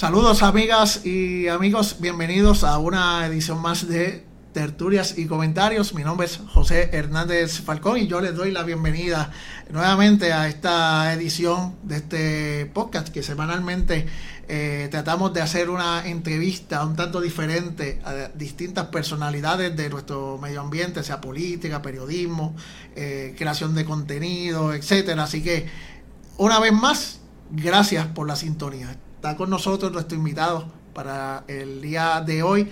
Saludos amigas y amigos, bienvenidos a una edición más de tertulias y comentarios. Mi nombre es José Hernández Falcón y yo les doy la bienvenida nuevamente a esta edición de este podcast que semanalmente eh, tratamos de hacer una entrevista un tanto diferente a distintas personalidades de nuestro medio ambiente, sea política, periodismo, eh, creación de contenido, etcétera. Así que una vez más, gracias por la sintonía. Está con nosotros nuestro invitado para el día de hoy.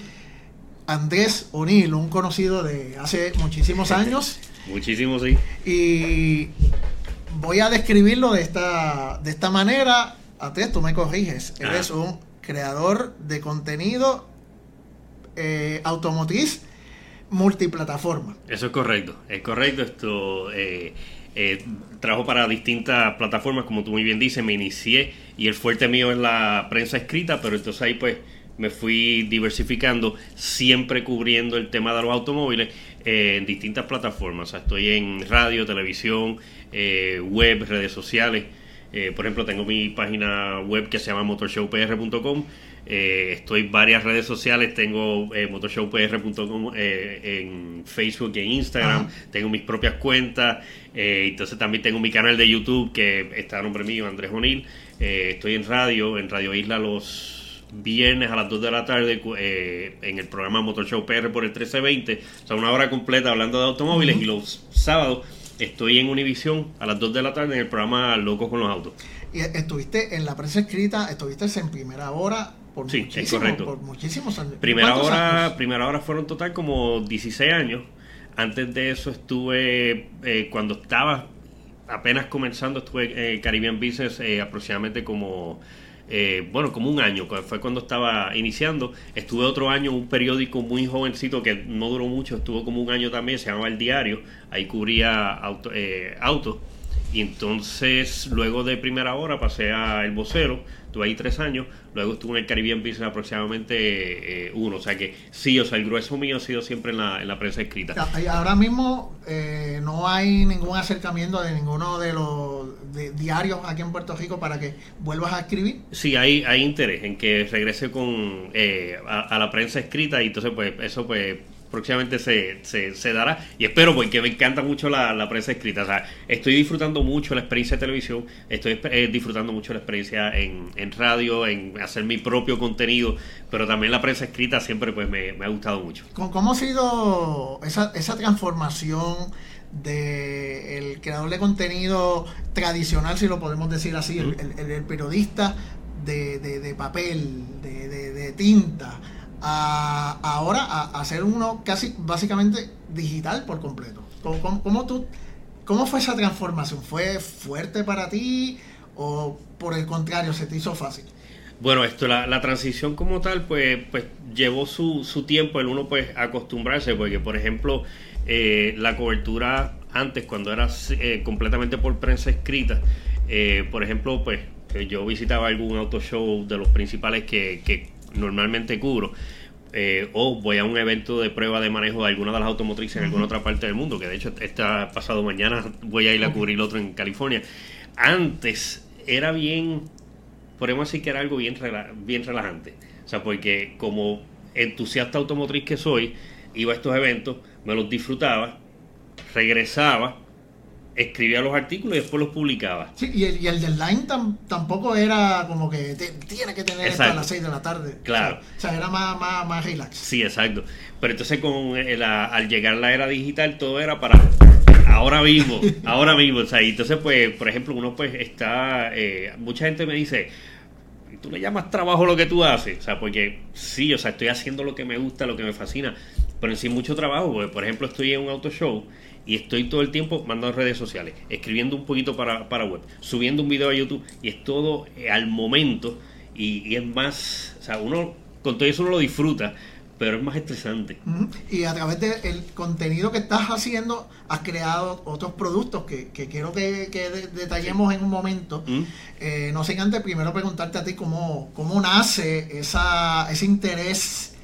Andrés O'Neill, un conocido de hace muchísimos años. Muchísimos, sí. Y voy a describirlo de esta, de esta manera. Andrés, tú me corriges. Eres un creador de contenido eh, automotriz multiplataforma. Eso es correcto, es correcto. Esto eh, eh, trabajo para distintas plataformas, como tú muy bien dices, me inicié y el fuerte mío es la prensa escrita, pero entonces ahí pues me fui diversificando, siempre cubriendo el tema de los automóviles eh, en distintas plataformas. estoy en radio, televisión, eh, web, redes sociales. Eh, por ejemplo, tengo mi página web que se llama motorshowpr.com. estoy en varias redes sociales, tengo motorshowpr.com en Facebook y en Instagram, tengo mis propias cuentas, entonces también tengo mi canal de YouTube que está a nombre mío, Andrés O'Neill. estoy en radio, en Radio Isla los viernes a las 2 de la tarde eh, en el programa Motor Show PR por el 1320, o sea, una hora completa hablando de automóviles y los sábados estoy en Univisión a las 2 de la tarde en el programa Locos con los Autos. Y estuviste en la prensa escrita, estuviste en primera hora por, sí, por muchísimos años. Primera hora, primera hora fueron total como 16 años. Antes de eso estuve, eh, cuando estaba apenas comenzando, estuve en Caribbean Business eh, aproximadamente como eh, bueno, como un año, fue cuando estaba iniciando. Estuve otro año en un periódico muy jovencito que no duró mucho, estuvo como un año también, se llamaba El Diario, ahí cubría autos. Eh, auto. Y entonces, luego de primera hora, pasé a El Vocero, estuve ahí tres años, luego estuve en el Caribbean Business aproximadamente eh, uno, o sea que sí, o sea, el grueso mío ha sido siempre en la, en la prensa escrita. Ahora mismo eh, no hay ningún acercamiento de ninguno de los diarios aquí en Puerto Rico para que vuelvas a escribir. Sí, hay, hay interés en que regrese con eh, a, la prensa escrita y entonces pues eso pues próximamente se, se, dará. Y espero, porque me encanta mucho la, prensa escrita. O sea, estoy disfrutando mucho la experiencia de televisión, estoy eh, disfrutando mucho la experiencia en, en, radio, en hacer mi propio contenido, pero también la prensa escrita siempre pues me, ha gustado mucho. ¿Cómo ha sido esa, esa transformación? de el creador de contenido tradicional, si lo podemos decir así, el, el, periodista de, de, papel, de, de tinta, a ahora a, hacer uno casi básicamente digital por completo. ¿Cómo, tú, ¿Cómo fue esa transformación? ¿Fue fuerte para ti o por el contrario se te hizo fácil? Bueno, esto, la, la transición como tal, pues, pues llevó su, su tiempo el uno pues acostumbrarse, porque por ejemplo, eh, la cobertura antes, cuando era eh, completamente por prensa escrita, eh, por ejemplo, pues yo visitaba algún auto show de los principales que normalmente cubro. Eh, o voy a un evento de prueba de manejo de alguna de las automotrices en alguna otra parte del mundo, que de hecho está pasado mañana voy a ir a cubrir otro en California. Antes era bien, podemos decir que era algo bien, bien relajante. O sea, porque como entusiasta automotriz que soy, iba a estos eventos, me los disfrutaba, regresaba escribía los artículos y después los publicaba. Sí, y el, y el deadline tampoco era como que tiene que tener esto a las 6 de la tarde. Claro. O sea, era más, más, más, relax. Sí, exacto. Pero entonces con al llegar la era digital todo era para ahora mismo, ahora mismo. O sea, y entonces pues, por ejemplo, uno pues está, eh, mucha gente me dice, tú le llamas trabajo lo que tú haces, o sea, porque sí, o sea, estoy haciendo lo que me gusta, lo que me fascina, pero en mucho trabajo, porque por ejemplo estoy en un auto show y estoy todo el tiempo mandando redes sociales, escribiendo un poquito para, para web, subiendo un video a YouTube y es todo eh, al momento y, es más, o sea, uno con todo eso uno lo disfruta, pero es más estresante. Y a través del contenido que estás haciendo, has creado otros productos que, quiero que, detallemos en un momento. Eh, no sé antes primero preguntarte a ti cómo, cómo nace esa, ese interés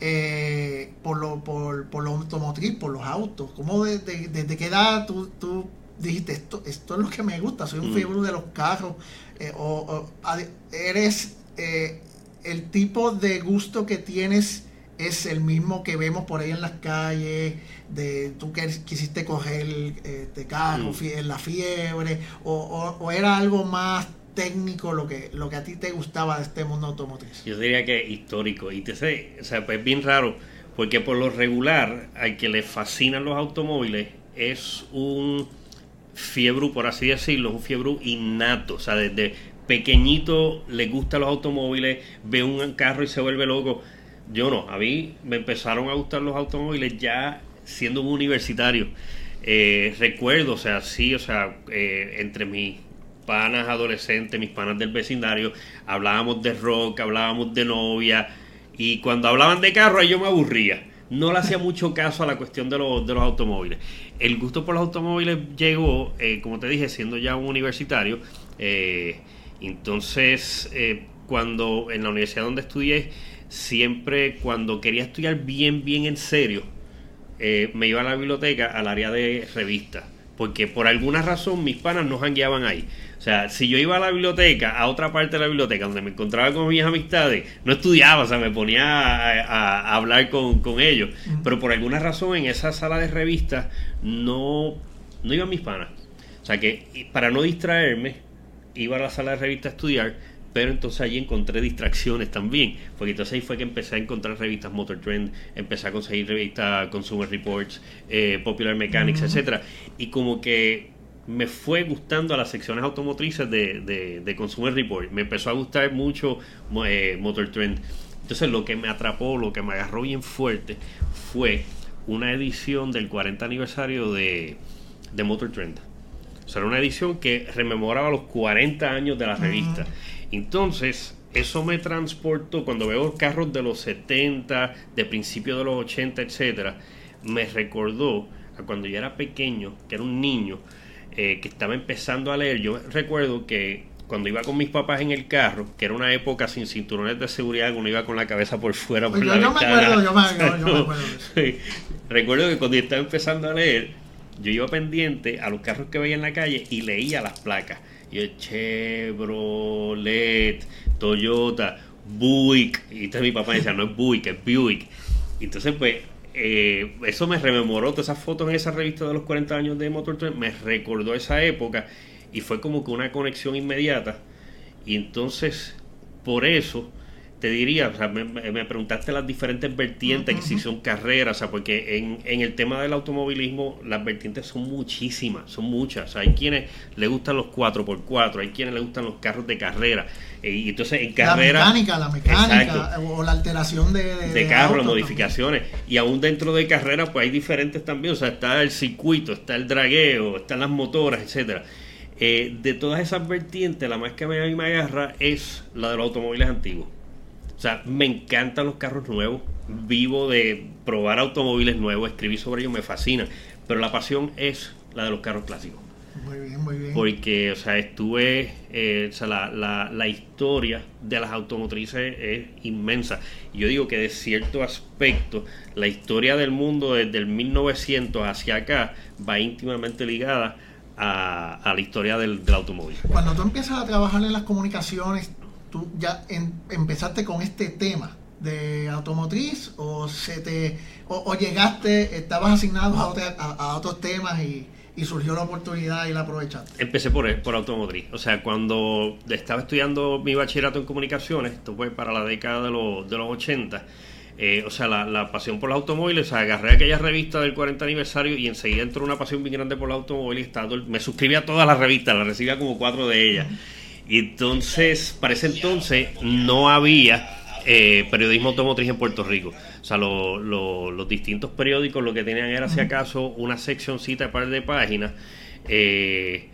eh, por, lo, por, por lo automotriz, por los autos? ¿Cómo desde de, qué edad tú, tú, dijiste esto, esto es lo que me gusta? Soy un mm. de los carros. Eh, o, eres eh, el tipo de gusto que tienes es el mismo que vemos por ahí en las calles, de tú que quisiste coger este carro mm. en la fiebre, o, era algo más técnico lo que, lo que a ti te gustaba de este mundo automotriz? Yo diría que histórico, y te sé, o sea, pues es bien raro, porque por lo regular, al que le fascinan los automóviles, es un fiebre, por así decirlo, un fiebre innato, o sea, desde pequeñito le gustan los automóviles, ve un carro y se vuelve loco yo no, a mí me empezaron a gustar los automóviles ya siendo un universitario. Eh, recuerdo, o sea, sí, o sea, eh, entre mis panas adolescentes, mis panas del vecindario, hablábamos de rock, hablábamos de novia, y cuando hablaban de carro, yo me aburría. No le hacía mucho caso a la cuestión de los, de los automóviles. El gusto por los automóviles llegó, eh, como te dije, siendo ya un universitario. entonces, cuando en la universidad donde estudié, siempre cuando quería estudiar bien, bien en serio, eh, me iba a la biblioteca al área de revistas. Porque por alguna razón mis panas no jangueaban ahí. O sea, si yo iba a la biblioteca, a otra parte de la biblioteca, donde me encontraba con mis amistades, no estudiaba, o sea, me ponía a, hablar con, ellos. Pero por alguna razón en esa sala de revistas no, no iban mis panas. O sea que para no distraerme, iba a la sala de revistas a estudiar pero entonces allí encontré distracciones también, porque entonces ahí fue que empecé a encontrar revistas Motor Trend, empecé a conseguir revistas Consumer Reports, eh, Popular Mechanics, etcétera, y como que me fue gustando a las secciones automotrices de, de, Consumer Report, me empezó a gustar mucho eh, Motor Trend. Entonces lo que me atrapó, lo que me agarró bien fuerte fue una edición del 40 aniversario de, de Motor Trend. O sea, era una edición que rememoraba los 40 años de la revista. Entonces, eso me transportó, cuando veo carros de los 70, de principios de los 80, etcétera, me recordó a cuando yo era pequeño, que era un niño, eh, que estaba empezando a leer. Yo recuerdo que cuando iba con mis papás en el carro, que era una época sin cinturones de seguridad, uno iba con la cabeza por fuera por yo, la yo Me acuerdo, yo, me, acuerdo. Recuerdo que cuando yo estaba empezando a leer, yo iba pendiente a los carros que veía en la calle y leía las placas y el Chevrolet, Toyota, Buick. Y entonces mi papá decía, no es Buick, es Buick. Entonces, pues, eh, eso me rememoró todas esas fotos en esa revista de los 40 años de Motor Trend, me recordó esa época y fue como que una conexión inmediata. Y entonces, por eso, te diría, o sea, me, preguntaste las diferentes vertientes, que si son carreras, o sea, porque en, en, el tema del automovilismo las vertientes son muchísimas, son muchas. O sea, hay quienes le gustan los 4x4, hay quienes le gustan los carros de carrera. Eh, y entonces en carrera... La mecánica, la mecánica, o la alteración de... De, de carro, modificaciones. Y aún dentro de carrera, pues hay diferentes también. O sea, está el circuito, está el dragueo, están las motoras, etcétera. Eh, de todas esas vertientes, la más que a mí me agarra es la de los automóviles antiguos o sea, me encantan los carros nuevos, vivo de probar automóviles nuevos, escribir sobre ellos me fascina, pero la pasión es la de los carros clásicos. Muy bien, muy bien. Porque, o sea, estuve, eh, o sea, la, la, la, historia de las automotrices es inmensa. Yo digo que de cierto aspecto, la historia del mundo desde el 1900 hacia acá va íntimamente ligada a, a la historia del, del automóvil. Cuando tú empiezas a trabajar en las comunicaciones, tú ya empezaste con este tema de automotriz o se te o, llegaste estabas asignado a, otros temas y, surgió la oportunidad y la aprovechaste empecé por por automotriz o sea cuando estaba estudiando mi bachillerato en comunicaciones esto fue para la década de los, de los 80 eh, o sea, la, pasión por los automóviles, o sea, agarré aquella revista del 40 aniversario y enseguida entró una pasión bien grande por los automóviles. me suscribí a todas las revistas, las recibía como cuatro de ellas. Y entonces, para ese entonces, no había eh, periodismo automotriz en Puerto Rico. O sea, los distintos periódicos lo que tenían era, si acaso, una seccioncita de par de páginas. Eh,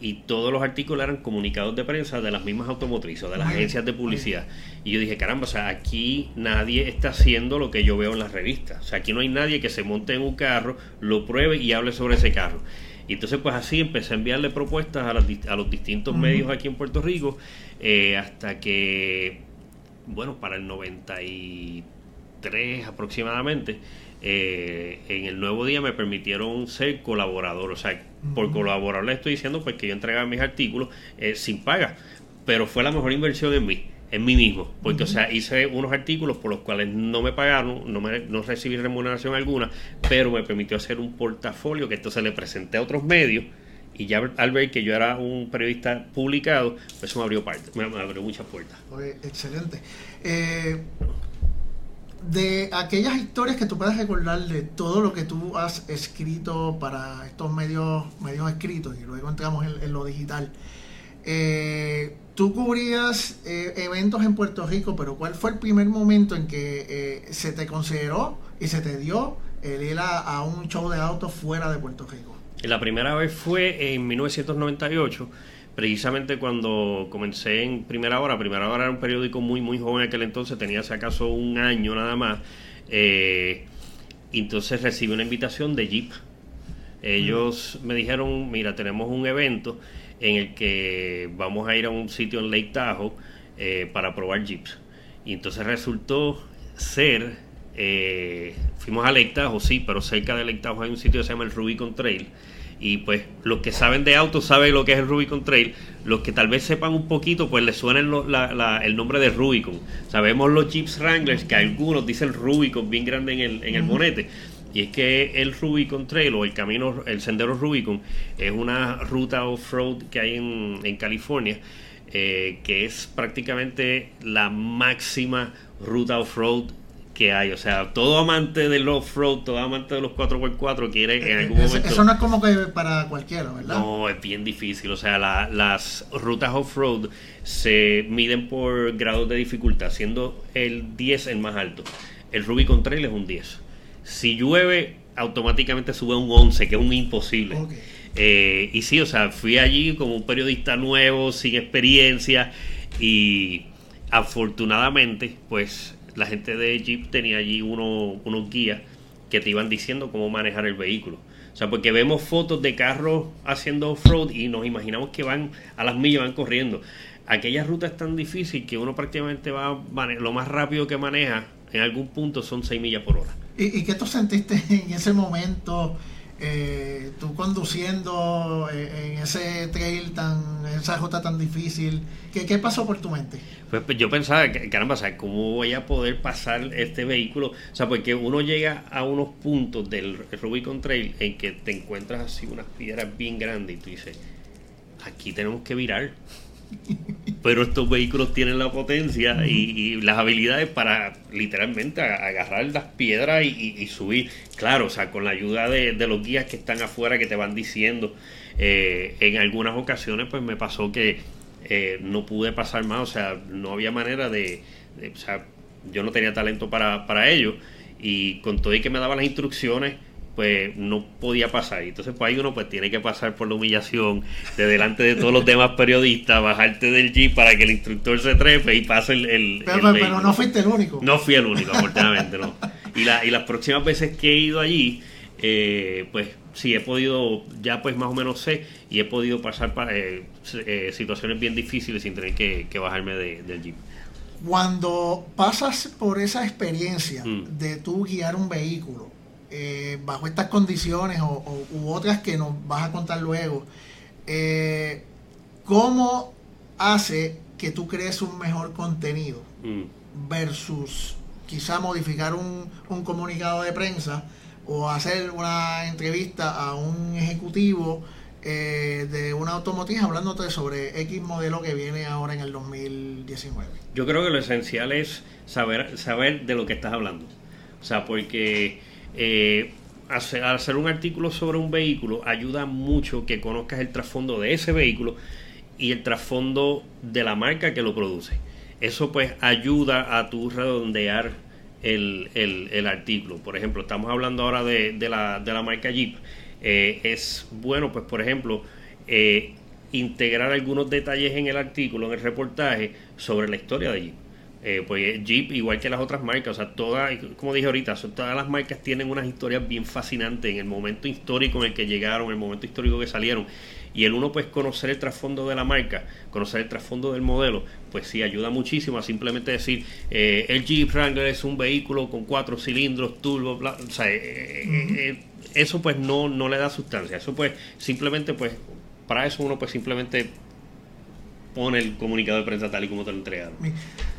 y todos los artículos eran comunicados de prensa de las mismas automotrices, de las agencias de publicidad. Y yo dije, caramba, o sea, aquí nadie está haciendo lo que yo veo en las revistas. O sea, aquí no hay nadie que se monte en un carro, lo pruebe y hable sobre ese carro. Y entonces pues así empecé a enviarle propuestas a, los distintos medios aquí en Puerto Rico eh, hasta que, bueno, para el 93 aproximadamente, eh, en el nuevo día me permitieron ser colaborador. O sea, por colaborar le estoy diciendo pues que yo entregaba mis artículos eh, sin paga, pero fue la mejor inversión en mí. En mí mismo, porque o sea, hice unos artículos por los cuales no me pagaron, no, me, no recibí remuneración alguna, pero me permitió hacer un portafolio que entonces le presenté a otros medios y ya al ver que yo era un periodista publicado, pues eso me abrió, parte, me, abrió muchas puertas. excelente. Eh, de aquellas historias que tú puedas recordar de todo lo que tú has escrito para estos medios, medios escritos y luego entramos en, lo digital. Eh, tú cubrías eh, eventos en Puerto Rico, pero ¿cuál fue el primer momento en que eh, se te consideró y se te dio el ir a, un show de autos fuera de Puerto Rico? La primera vez fue en 1998 precisamente cuando comencé en Primera Hora, Primera Hora era un periódico muy, muy joven en aquel entonces, tenía si acaso un año nada más, eh, entonces recibí una invitación de Jeep. Ellos me dijeron, mira, tenemos un evento en el que vamos a ir a un sitio en Lake Tahoe eh, para probar Jeeps. Y entonces resultó ser, eh, fuimos a Lake Tahoe, sí, pero cerca de Lake Tahoe hay un sitio que se llama el Rubicon Trail y pues los que saben de autos saben lo que es el Rubicon Trail. Los que tal vez sepan un poquito, pues les suena el, nombre de Rubicon. Sabemos los Jeeps Wranglers, que algunos dicen Rubicon bien grande en el, en el bonete. Y es que el Rubicon Trail o el camino, el sendero Rubicon, es una ruta off-road que hay en, California, eh, que es prácticamente la máxima ruta off-road que hay. O sea, todo amante del off-road, todo amante de los 4x4 quiere en eh, algún momento. Eso no es como que para cualquiera, ¿verdad? No, es bien difícil. O sea, las rutas off-road se miden por grados de dificultad, siendo el 10 el más alto. El Rubicon Trail es un 10. Si llueve, automáticamente sube un 11, que es un imposible. Eh, y sí, o sea, fui allí como un periodista nuevo, sin experiencia, y afortunadamente, pues la gente de Jeep tenía allí uno, unos guías que te iban diciendo cómo manejar el vehículo. O sea, porque vemos fotos de carros haciendo off-road y nos imaginamos que van a las millas, van corriendo. Aquella ruta es tan difícil que uno prácticamente va, lo más rápido que maneja en algún punto son 6 millas por hora. ¿Y, ¿Y, qué tú sentiste en ese momento? eh, tú conduciendo eh, en ese trail tan, en esa ruta tan difícil, ¿qué, qué pasó por tu mente? Pues, pues yo pensaba, caramba, ¿cómo voy a poder pasar este vehículo? O sea, porque uno llega a unos puntos del Rubicon Trail en que te encuentras así unas piedras bien grandes y tú dices, aquí tenemos que virar pero estos vehículos tienen la potencia y, las habilidades para literalmente agarrar las piedras y, subir. Claro, o sea, con la ayuda de, los guías que están afuera que te van diciendo. Eh, en algunas ocasiones, pues me pasó que eh, no pude pasar más, o sea, no había manera de, o sea, yo no tenía talento para, para ello. Y con todo y que me daban las instrucciones, pues no podía pasar. Entonces, pues ahí uno pues tiene que pasar por la humillación de delante de todos los demás periodistas, bajarte del jeep para que el instructor se trepe y pase el... pero, no fuiste el único. No fui el único, afortunadamente, no. Y, la, y las próximas veces que he ido allí, eh, pues sí he podido, ya pues más o menos sé, y he podido pasar para, eh, eh, situaciones bien difíciles sin tener que, bajarme del jeep. Cuando pasas por esa experiencia mm. de tú guiar un vehículo, eh, bajo estas condiciones o, u otras que nos vas a contar luego, eh, ¿cómo hace que tú crees un mejor contenido mm. versus quizá modificar un, comunicado de prensa o hacer una entrevista a un ejecutivo eh, de una automotriz hablándote sobre X modelo que viene ahora en el 2019? Yo creo que lo esencial es saber, saber de lo que estás hablando. O sea, porque eh, hacer, un artículo sobre un vehículo ayuda mucho que conozcas el trasfondo de ese vehículo y el trasfondo de la marca que lo produce. Eso pues ayuda a tu redondear el, el, artículo. Por ejemplo, estamos hablando ahora de, de, la, de la, marca Jeep. Eh, es bueno, pues por ejemplo, eh, integrar algunos detalles en el artículo, en el reportaje, sobre la historia de Jeep. Eh, pues Jeep, igual que las otras marcas, o sea, todas, como dije ahorita, todas las marcas tienen unas historias bien fascinantes en el momento histórico en el que llegaron, en el momento histórico que salieron. Y el uno, pues, conocer el trasfondo de la marca, conocer el trasfondo del modelo, pues sí, ayuda muchísimo a simplemente decir, eh, el Jeep Wrangler es un vehículo con cuatro cilindros, turbo, o sea, eh, eso pues no, no le da sustancia. Eso pues, simplemente, pues, para eso uno, pues, simplemente pone el comunicado de prensa tal y como te lo entregaron.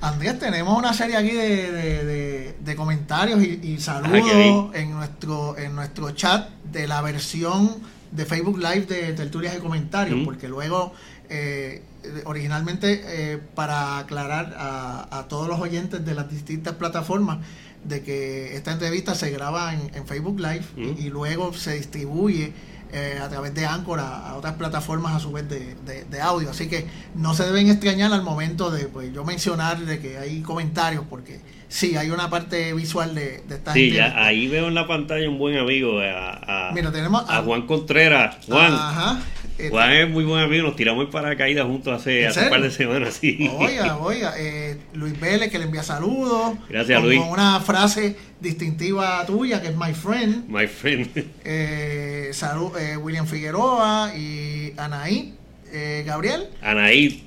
Andrés, tenemos una serie aquí de, de, comentarios y, saludos en nuestro, en nuestro chat de la versión de Facebook Live de tertulias y comentarios, porque luego eh, originalmente eh, para aclarar a, todos los oyentes de las distintas plataformas de que esta entrevista se graba en, Facebook Live y, luego se distribuye eh, a través de Anchor a, otras plataformas a su vez de, de, audio. Así que no se deben extrañar al momento de pues, yo mencionar de que hay comentarios porque sí, hay una parte visual de, de esta Sí, ahí veo en la pantalla un buen amigo, a, Mira, tenemos a, Juan Contreras. Juan. Juan es muy buen amigo, nos tiramos en paracaídas juntos hace, hace un par de semanas. Sí. Oiga, oiga, eh, Luis Vélez que le envía saludos. Gracias, con, Luis. Con una frase distintiva tuya que es My Friend. My Friend. Eh, salud, eh, William Figueroa y Anaí. Eh, Gabriel. Anaí,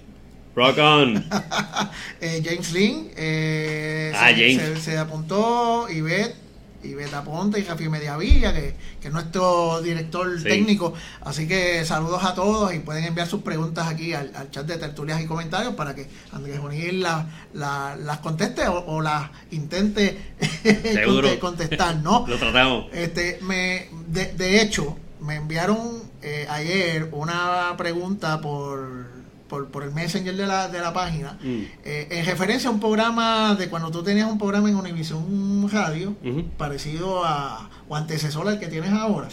Rock on. eh, James Lynn eh, ah, se, James. Se, apuntó, Ivette, Ivette Aponte y Rafi Mediavilla, que, que es nuestro director técnico. Así que saludos a todos y pueden enviar sus preguntas aquí al, chat de tertulias y comentarios para que Andrés la, las conteste o, las intente contestar, ¿no? Lo tratamos. Este, me, de, de hecho, me enviaron eh, ayer una pregunta por por, por el messenger de la, de la página, mm. eh, en referencia a un programa de cuando tú tenías un programa en Univision Radio, parecido a, o antecesor al que tienes ahora,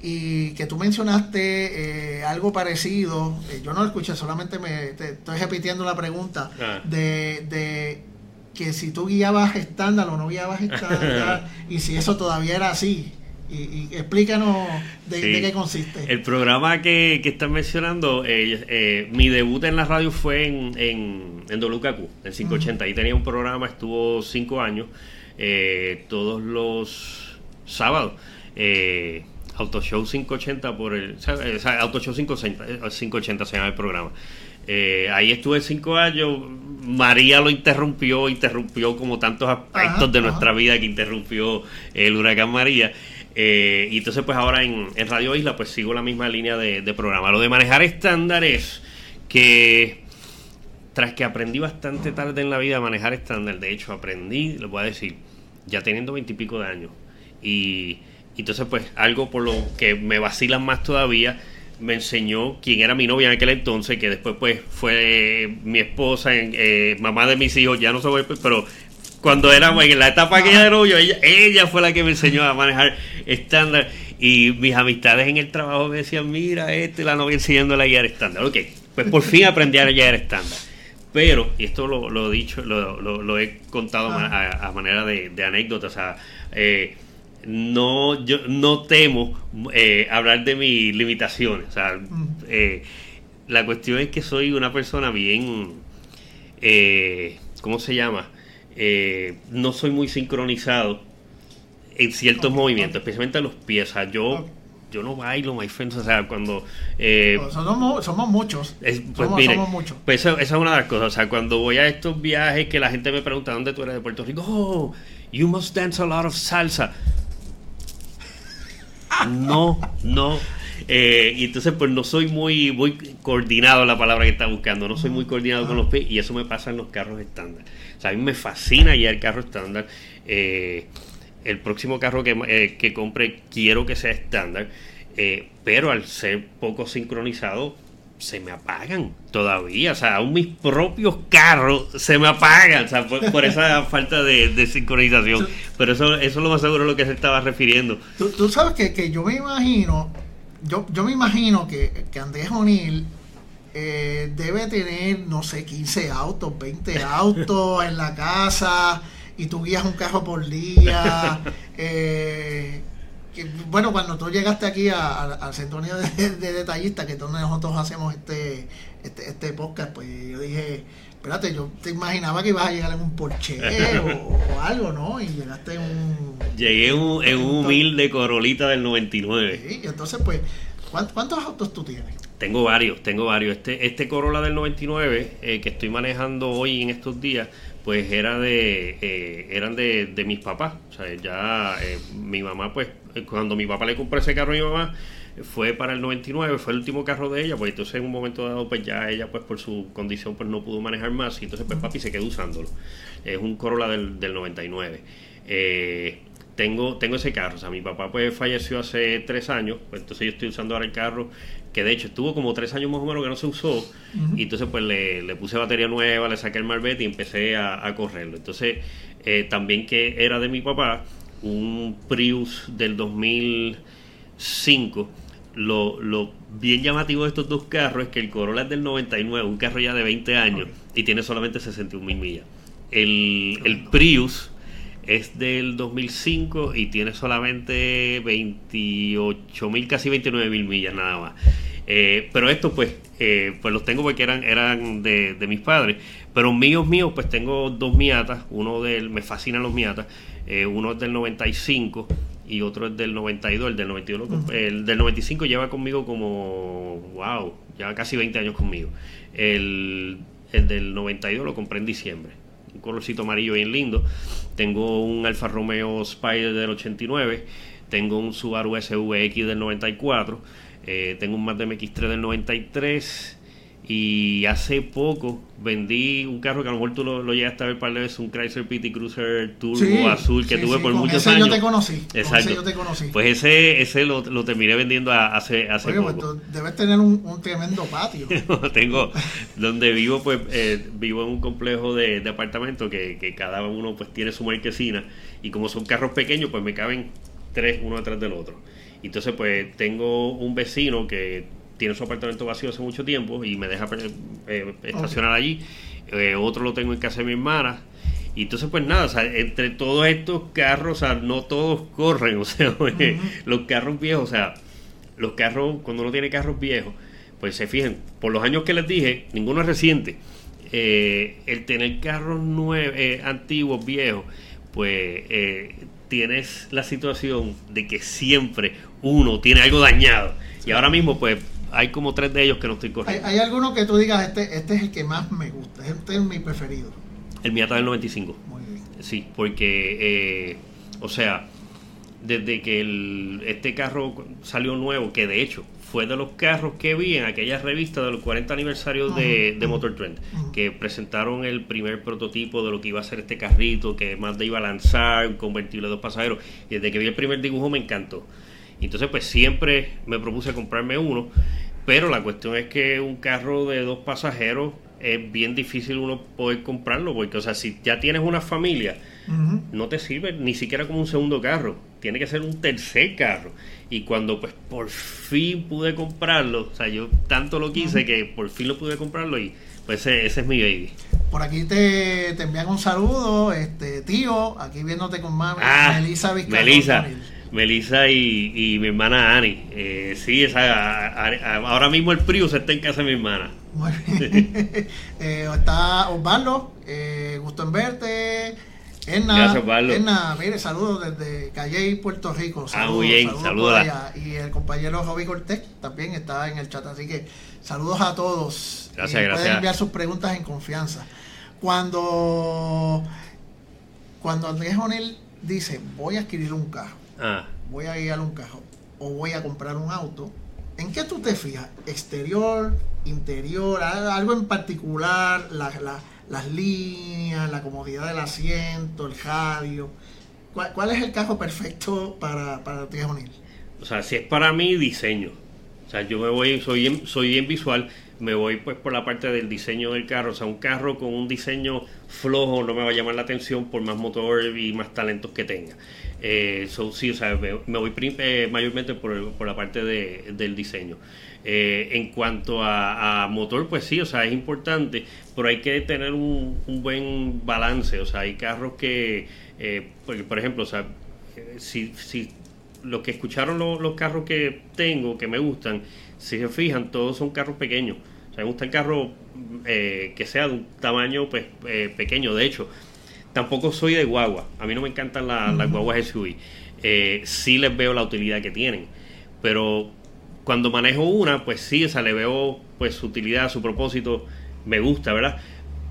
y que tú mencionaste eh, algo parecido, eh, yo no lo escuché, solamente me estoy repitiendo la pregunta, ah. de, de que si tú guiabas estándar o no guiabas estándar, y si eso todavía era así. Y, explícanos de, qué consiste. El programa que, que están mencionando, eh, eh, mi debut en la radio fue en, en, en WKQ, en 580. Ahí tenía un programa, estuvo cinco años, eh, todos los sábados. Auto Show 580 por el. O sea, Auto Show 580, 580 se llama el programa. Ahí estuve cinco años. María lo interrumpió, interrumpió como tantos aspectos de nuestra vida que interrumpió el huracán María. Eh, y entonces pues ahora en, Radio Isla pues sigo la misma línea de, programa. Lo de manejar estándares que tras que aprendí bastante tarde en la vida a manejar estándar, de hecho aprendí, lo voy a decir, ya teniendo veintipico de años. Y, entonces pues algo por lo que me vacilan más todavía, me enseñó quién era mi novia en aquel entonces, que después pues fue mi esposa, eh, mamá de mis hijos, ya no soy, pero cuando éramos en la etapa que ella era novio, ella, ella fue la que me enseñó a manejar estándar. Y mis amistades en el trabajo me decían, mira, este la novia enseñándole a guiar estándar. Ok, pues por fin aprendí a guiar estándar. Pero, y esto lo, he dicho, lo, lo, he contado a, manera de, anécdota, o sea, eh, no, yo no temo eh, hablar de mis limitaciones. O sea, eh, la cuestión es que soy una persona bien, ¿cómo se llama? Eh, no soy muy sincronizado en ciertos movimientos, especialmente a los pies. O sea, yo, yo no bailo, my friends. O sea, cuando. Eh, somos, somos, muchos. pues, somos, muchos. Pues esa, es una de las cosas. O sea, cuando voy a estos viajes que la gente me pregunta dónde tú eres de Puerto Rico, oh, you must dance a lot of salsa. No, no. Eh, y entonces, pues no soy muy, muy coordinado, la palabra que está buscando. No soy muy coordinado con los pies y eso me pasa en los carros estándar. O sea, a mí me fascina ya el carro estándar. Eh, el próximo carro que, eh, que, compre quiero que sea estándar, eh, pero al ser poco sincronizado se me apagan todavía. O sea, aún mis propios carros se me apagan, o sea, por, esa falta de, sincronización. Pero eso, eso es lo más seguro a lo que se estaba refiriendo. Tú, sabes que, que, yo me imagino, yo, yo me imagino que, que Andrés O'Neill eh, debe tener, no sé, 15 autos, 20 autos en la casa y tú guías un carro por día. Eh, bueno, cuando tú llegaste aquí al centro de, de, detallistas, que donde nosotros hacemos este, este, este, podcast, pues yo dije, espérate, yo te imaginaba que ibas a llegar en un Porsche o, algo, ¿no? Y llegaste en un... Llegué en un, en un humilde Corolita del 99. Sí, y entonces, pues, ¿cuántos autos tú tienes? Tengo varios, tengo varios. Este, este Corolla del 99 eh, que estoy manejando hoy en estos días, pues era de, eh, eran de, de, mis papás. O sea, ya eh, mi mamá, pues, cuando mi papá le compró ese carro a mi mamá, fue para el 99, fue el último carro de ella, pues entonces en un momento dado, pues ya ella, pues por su condición, pues no pudo manejar más, y entonces pues papi se quedó usándolo. Es un Corolla del, del 99. Eh, tengo, tengo ese carro, o sea, mi papá pues falleció hace tres años, pues entonces yo estoy usando ahora el carro, que de hecho estuvo como tres años más o menos que no se usó, y entonces pues le, le, puse batería nueva, le saqué el Marbete y empecé a, a correrlo. Entonces, eh, también que era de mi papá, un Prius del 2005, lo, lo, bien llamativo de estos dos carros es que el Corolla es del 99, un carro ya de 20 años, y tiene solamente 61 mil millas. El, el Prius es del 2005 y tiene solamente 28 mil, casi 29 mil millas nada más. Eh, pero estos pues, eh, pues los tengo porque eran, eran de, de, mis padres. Pero míos, míos, pues tengo dos Miatas. Uno del, me fascinan los Miatas. Eh, uno es del 95 y otro es del 92. El del 92, uh -huh. el del 95 lleva conmigo como, wow, lleva casi 20 años conmigo. El, el del 92 lo compré en diciembre un colorcito amarillo bien lindo. Tengo un Alfa Romeo Spider del 89, tengo un Subaru SVX del 94, eh, tengo un Mazda MX3 del 93 y hace poco vendí un carro que a lo mejor tú lo, lo llegaste a ver para veces, un Chrysler PT Cruiser Turbo sí, azul que sí, tuve sí, por con muchos ese años. Yo te conocí. Exacto. Ese yo te conocí. Pues ese, ese lo, lo terminé vendiendo hace, hace Oye, pues poco. tú debes tener un, un tremendo patio. tengo donde vivo pues eh, vivo en un complejo de, de apartamentos que, que, cada uno pues tiene su marquesina y como son carros pequeños pues me caben tres uno detrás del otro entonces pues tengo un vecino que tiene su apartamento vacío hace mucho tiempo y me deja eh, estacionar okay. allí eh, otro lo tengo en casa de mi hermana y entonces, pues nada, o sea, entre todos estos carros, o sea, no todos corren, o sea, uh -huh. los carros viejos, o sea, los carros, cuando uno tiene carros viejos, pues se fijen, por los años que les dije, ninguno es reciente. Eh, el tener carros nuevos, eh, antiguos, viejos, pues eh, tienes la situación de que siempre uno tiene algo dañado. Y ahora mismo, pues, hay como tres de ellos que no estoy corriendo. Hay, hay alguno que tú digas, este, este es el que más me gusta, este es mi preferido. El Miata del 95. Muy bien. Sí, porque, eh, o sea, desde que el, este carro salió nuevo, que de hecho fue de los carros que vi en aquella revista de los 40 aniversarios de, de Motor Trend, que presentaron el primer prototipo de lo que iba a ser este carrito, que Mazda iba a lanzar, un convertible de dos pasajeros. Y desde que vi el primer dibujo me encantó. Entonces, pues siempre me propuse comprarme uno, pero la cuestión es que un carro de dos pasajeros es bien difícil uno poder comprarlo, porque, o sea, si ya tienes una familia, uh -huh. no te sirve ni siquiera como un segundo carro, tiene que ser un tercer carro. Y cuando, pues, por fin pude comprarlo, o sea, yo tanto lo quise uh -huh. que por fin lo pude comprarlo y, pues, ese, ese es mi baby. Por aquí te, te envían un saludo, este tío, aquí viéndote con mami, ah, Melissa Vizcarra. Melissa. Melissa y, y, mi hermana Ani. Eh, sí, esa, a, a, ahora mismo el Prius está en casa de mi hermana. Muy bien. eh, está Osvaldo, eh, gusto en verte. Edna, Gracias, Osvaldo. Edna, mire, saludos desde Calle, Puerto Rico. ah, Saludos, muy bien, saludos. Y el compañero Jovi Cortés también está en el chat, así que saludos a todos. Gracias, eh, gracias. Pueden enviar sus preguntas en confianza. Cuando, cuando Andrés O'Neill dice, voy a adquirir un carro, ah. voy a ir a un carro o voy a comprar un auto, ¿en qué tú te fijas? ¿Exterior, interior, algo en particular, la, la, las líneas, la comodidad del asiento, el radio? ¿Cuál, cuál es el carro perfecto para, para ti? O sea, si es para mí, diseño. O sea, yo me voy, soy soy bien visual, me voy pues por la parte del diseño del carro. O sea, un carro con un diseño flojo no me va a llamar la atención por más motor y más talentos que tenga. Eh, so, sí, o sea, me, voy eh, mayormente por, por, la parte de, del diseño. Eh, en cuanto a, motor, pues sí, o sea, es importante, pero hay que tener un, buen balance. O sea, hay carros que, eh, por, por, ejemplo, o sea, si, si los que escucharon los carros que tengo, que me gustan, si se fijan, todos son carros pequeños. O sea, me gusta el carro eh, que sea de un tamaño pues, eh, pequeño. De hecho, tampoco soy de guagua. A mí no me encantan la, uh -huh. las guaguas SUV. Eh, sí les veo la utilidad que tienen. Pero cuando manejo una, pues sí, o sea, le veo pues su utilidad, su propósito. Me gusta, ¿verdad?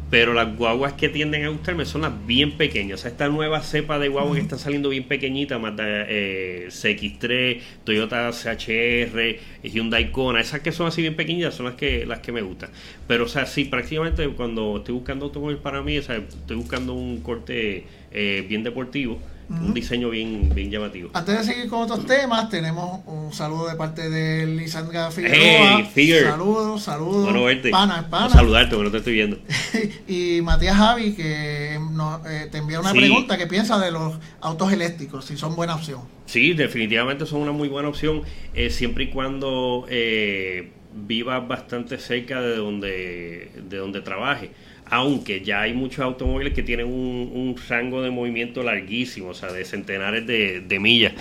Pero las guaguas que tienden a gustarme son las bien pequeñas. O sea, esta nueva cepa de guagua que está saliendo bien pequeñita, Mazda eh, CX3, Toyota CHR, Hyundai Kona, esas que son así bien pequeñitas son las que las que me gustan. Pero, o sea, sí, prácticamente cuando estoy buscando automóvil para mí, o sea, estoy buscando un corte eh, bien deportivo un diseño bien, bien llamativo. Antes de seguir con otros temas, tenemos un saludo de parte de Lisandra Figueroa. Hey, Saludos, saludos. Bueno verte. Pana, pana. saludarte, porque no te estoy viendo. y Matías Javi, que eh, te envía una pregunta, ¿qué piensas de los autos eléctricos? Si son buena opción. Sí, definitivamente son una muy buena opción, eh, siempre y cuando eh, vivas bastante cerca de donde, de donde trabaje aunque ya hay muchos automóviles que tienen un, rango de movimiento larguísimo, o sea, de centenares de, millas.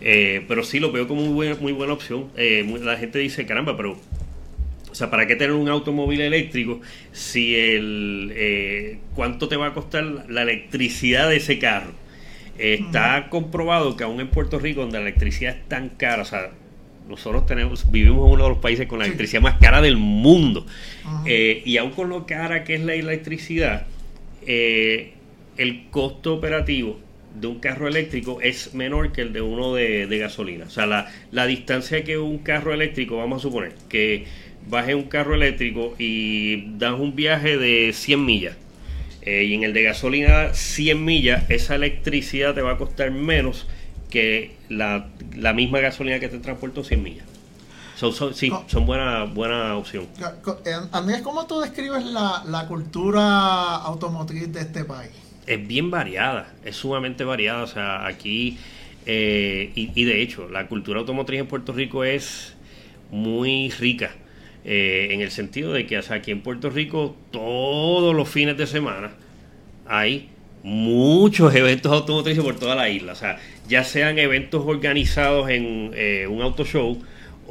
Eh, pero sí lo veo como muy buena, muy buena opción. Eh, la gente dice, caramba, pero, o sea, ¿para qué tener un automóvil eléctrico si el, eh, cuánto te va a costar la electricidad de ese carro? Está comprobado que aún en Puerto Rico, donde la electricidad es tan cara, o sea, nosotros tenemos, vivimos en uno de los países con la electricidad más cara del mundo. Eh, y aún con lo cara que es la electricidad, eh, el costo operativo de un carro eléctrico es menor que el de uno de, gasolina. O sea, la, la, distancia que un carro eléctrico, vamos a suponer, que baje un carro eléctrico y das un viaje de 100 millas. Eh, y en el de gasolina 100 millas, esa electricidad te va a costar menos que la, misma gasolina que te transportó 100 millas. sí, son buena, buena opción. Eh, Andrés, ¿cómo tú describes la, cultura automotriz de este país? Es bien variada, es sumamente variada. O sea, aquí, eh, y, de hecho, la cultura automotriz en Puerto Rico es muy rica. Eh, en el sentido de que o sea, aquí en Puerto Rico todos los fines de semana hay muchos eventos automotrices por toda la isla. O sea, ya sean eventos organizados en eh, un auto show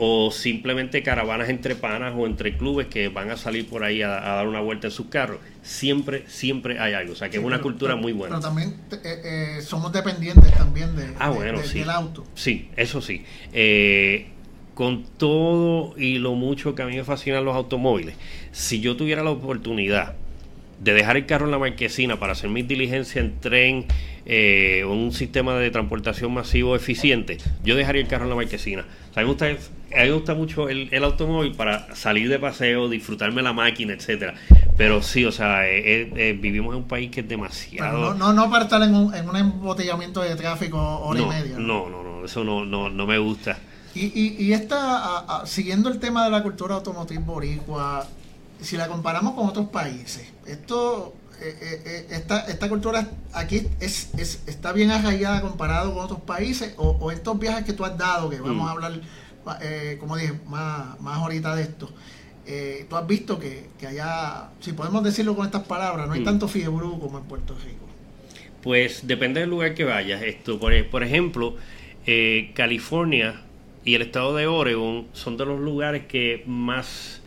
o simplemente caravanas entre panas o entre clubes que van a salir por ahí a, dar una vuelta en sus carros. Siempre, siempre hay algo. O sea, que es una cultura muy buena. Pero también eh, eh, somos dependientes también de, ah, del auto. Sí, eso sí. con todo y lo mucho que a mí me fascinan los automóviles, si yo tuviera la oportunidad de dejar el carro en la marquesina para hacer mis diligencias en tren eh, o un sistema de transportación masivo eficiente, yo dejaría el carro en la marquesina. a, mí me gusta, a mí me gusta mucho el, automóvil para salir de paseo, disfrutarme la máquina, etcétera. Pero sí, o sea, eh, eh, vivimos en un país que es demasiado... no, no, para estar en un, en un embotellamiento de tráfico hora y media. ¿no? no, no, eso no, no, no me gusta. Y, y, y esta, siguiendo el tema de la cultura automotriz boricua, si la comparamos con otros países, esto, eh, eh, eh, esta, esta cultura aquí es, es, está bien arraigada comparado con otros países, o, estos viajes que tú has dado, que vamos a mm. hablar, como dije, más, más ahorita de esto. tú has visto que, que, allá, si podemos decirlo con estas palabras, no hay mm. tanto fiebre como en Puerto Rico. Pues depende del lugar que vayas. Esto, por, por ejemplo, California y el estado de Oregon son de los lugares que más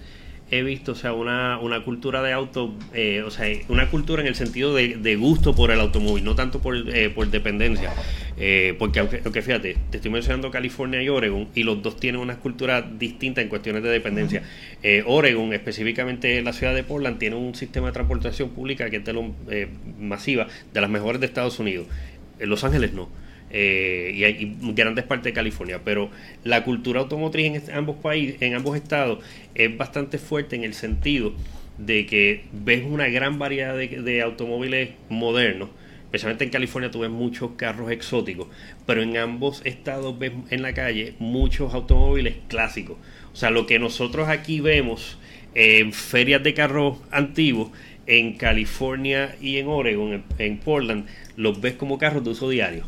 he visto, o sea, una, una cultura de auto, eh, o sea, una cultura en el sentido de, gusto por el automóvil, no tanto por, eh, por dependencia. Eh, porque, aunque, fíjate, te estoy mencionando California y Oregon, y los dos tienen una cultura distinta en cuestiones de dependencia. Oregon, específicamente la ciudad de Portland, tiene un sistema de transportación pública que es de lo masiva, de las mejores de Estados Unidos. En Los Ángeles no. Eh, y hay grandes partes de California, pero la cultura automotriz en ambos países, en ambos estados, es bastante fuerte en el sentido de que ves una gran variedad de, automóviles modernos. Especialmente en California tú ves muchos carros exóticos, pero en ambos estados ves en la calle muchos automóviles clásicos. O sea, lo que nosotros aquí vemos en ferias de carros antiguos, en California y en Oregon, en Portland, los ves como carros de uso diario.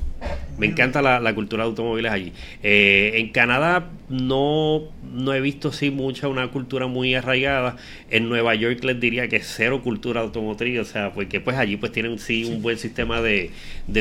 Me encanta la, cultura de automóviles allí. Eh, en Canadá no, no he visto sí mucha una cultura muy arraigada. En Nueva York les diría que cero cultura automotriz, o sea, porque pues allí pues tienen sí, un buen sistema de,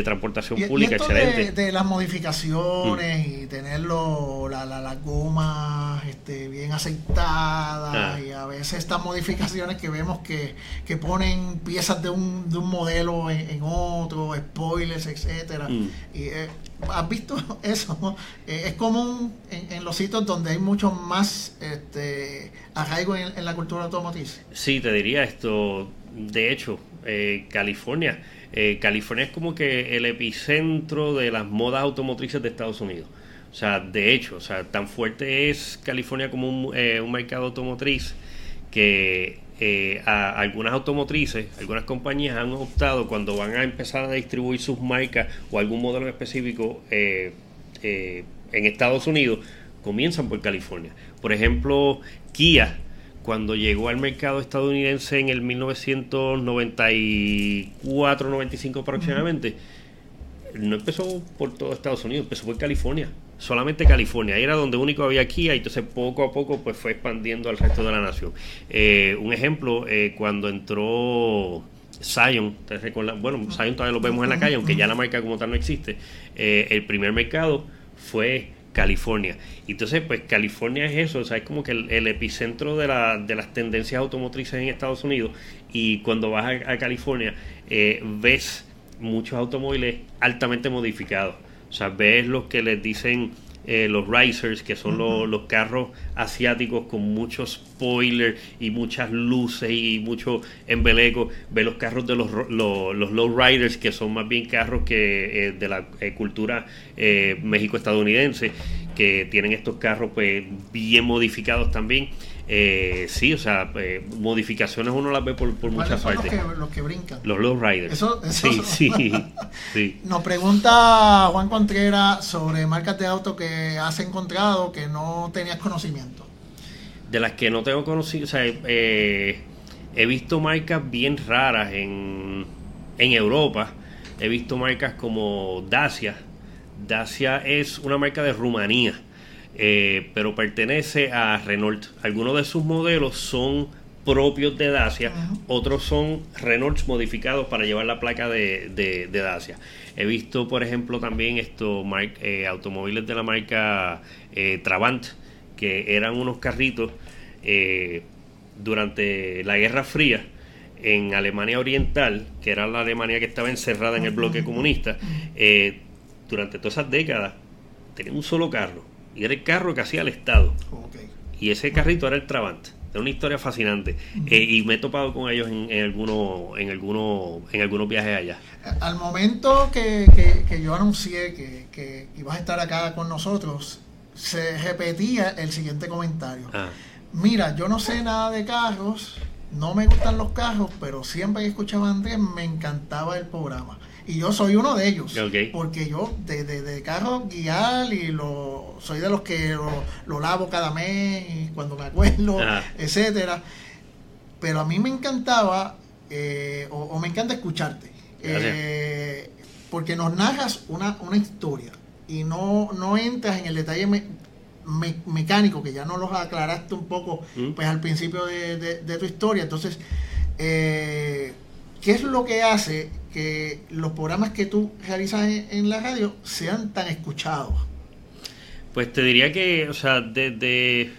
transportación pública excelente. De, las modificaciones mm. y tenerlo la, la, las gomas este, bien aceitadas ah. y a veces estas modificaciones que vemos que, que ponen piezas de un, de un modelo en, otro, spoilers, etcétera. Mm. Y eh, ¿has visto eso? Eh, es común en, los sitios donde hay mucho más este, arraigo en, la cultura automotriz. Sí, te diría esto. De hecho, California. California es como que el epicentro de las modas automotrices de Estados Unidos. O sea, de hecho, o sea, tan fuerte es California como un, un mercado automotriz que eh, a algunas automotrices, algunas compañías han optado cuando van a empezar a distribuir sus marcas o algún modelo específico eh, eh, en Estados Unidos, comienzan por California. Por ejemplo, Kia, cuando llegó al mercado estadounidense en el 1994-95 aproximadamente, no empezó por todo Estados Unidos, empezó por California solamente California, ahí era donde único había Kia y entonces poco a poco pues fue expandiendo al resto de la nación. Eh, un ejemplo, eh, cuando entró Zion, bueno, Zion todavía lo vemos en la calle, aunque ya la marca como tal no existe, eh, el primer mercado fue California. Entonces, pues California es eso, o sea, es como que el, epicentro de, la, de, las tendencias automotrices en Estados Unidos y cuando vas a, a California ves muchos automóviles altamente modificados o sea, ves lo que les dicen eh, los risers, que son los, carros asiáticos con muchos spoilers y muchas luces y mucho embeleco. Ves los carros de los, los, los low riders, que son más bien carros que eh, de la eh, cultura México-estadounidense, que tienen estos carros pues bien modificados también. Eh, sí, o sea, eh, modificaciones uno las ve por, por muchas partes. Los que, los que brincan. Los low riders. Eso, sí, sí, Nos pregunta Juan Contreras sobre marcas de auto que has encontrado que no tenías conocimiento. De las que no tengo conocimiento, o sea, eh, he visto marcas bien raras en, en Europa. He visto marcas como Dacia. Dacia es una marca de Rumanía eh, pero pertenece a Renault. Algunos de sus modelos son propios de Dacia, otros son Renault modificados para llevar la placa de, Dacia. He visto, por ejemplo, también estos eh, automóviles de la marca eh, Trabant, que eran unos carritos durante la Guerra Fría en Alemania Oriental, que era la Alemania que estaba encerrada en el bloque comunista, durante todas esas décadas, tenía un solo carro y era el carro que hacía el Estado. Y ese carrito era el Trabant. Era una historia fascinante. Eh, y me he topado con ellos en, en algunos en algunos en algunos viajes allá. Al momento que, que, yo anuncié que, que, ibas a estar acá con nosotros, se repetía el siguiente comentario. Ah. Mira, yo no sé nada de carros, no me gustan los carros, pero siempre que escuchaba a Andrés me encantaba el programa. Y yo soy uno de ellos. Porque yo de, de, carro guiar y lo soy de los que lo, lavo cada mes cuando me acuerdo, etcétera. Pero a mí me encantaba, eh, o, me encanta escucharte. Eh, porque nos narras una, una historia y no, no entras en el detalle mecánico, que ya no los aclaraste un poco mm. pues al principio de, de tu historia. Entonces, eh, ¿qué es lo que hace que los programas que tú realizas en, la radio sean tan escuchados? Pues te diría que, o sea, desde,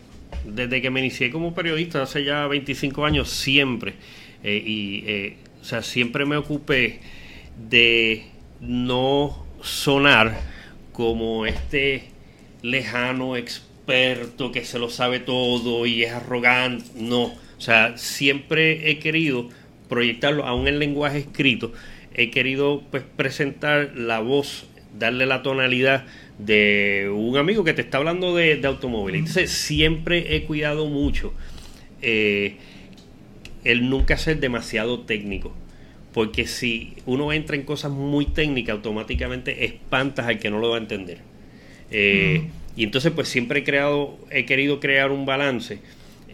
desde que me inicié como periodista hace ya 25 años, siempre, eh, y, eh, o sea, siempre me ocupé de no sonar como este lejano experto que se lo sabe todo y es arrogante, no, o sea, siempre he querido proyectarlo aún en lenguaje escrito he querido pues presentar la voz, darle la tonalidad de un amigo que te está hablando de, automóviles. Entonces siempre he cuidado mucho eh, el nunca ser demasiado técnico. Porque si uno entra en cosas muy técnicas, automáticamente espantas al que no lo va a entender. Eh, y entonces, pues siempre he creado, he querido crear un balance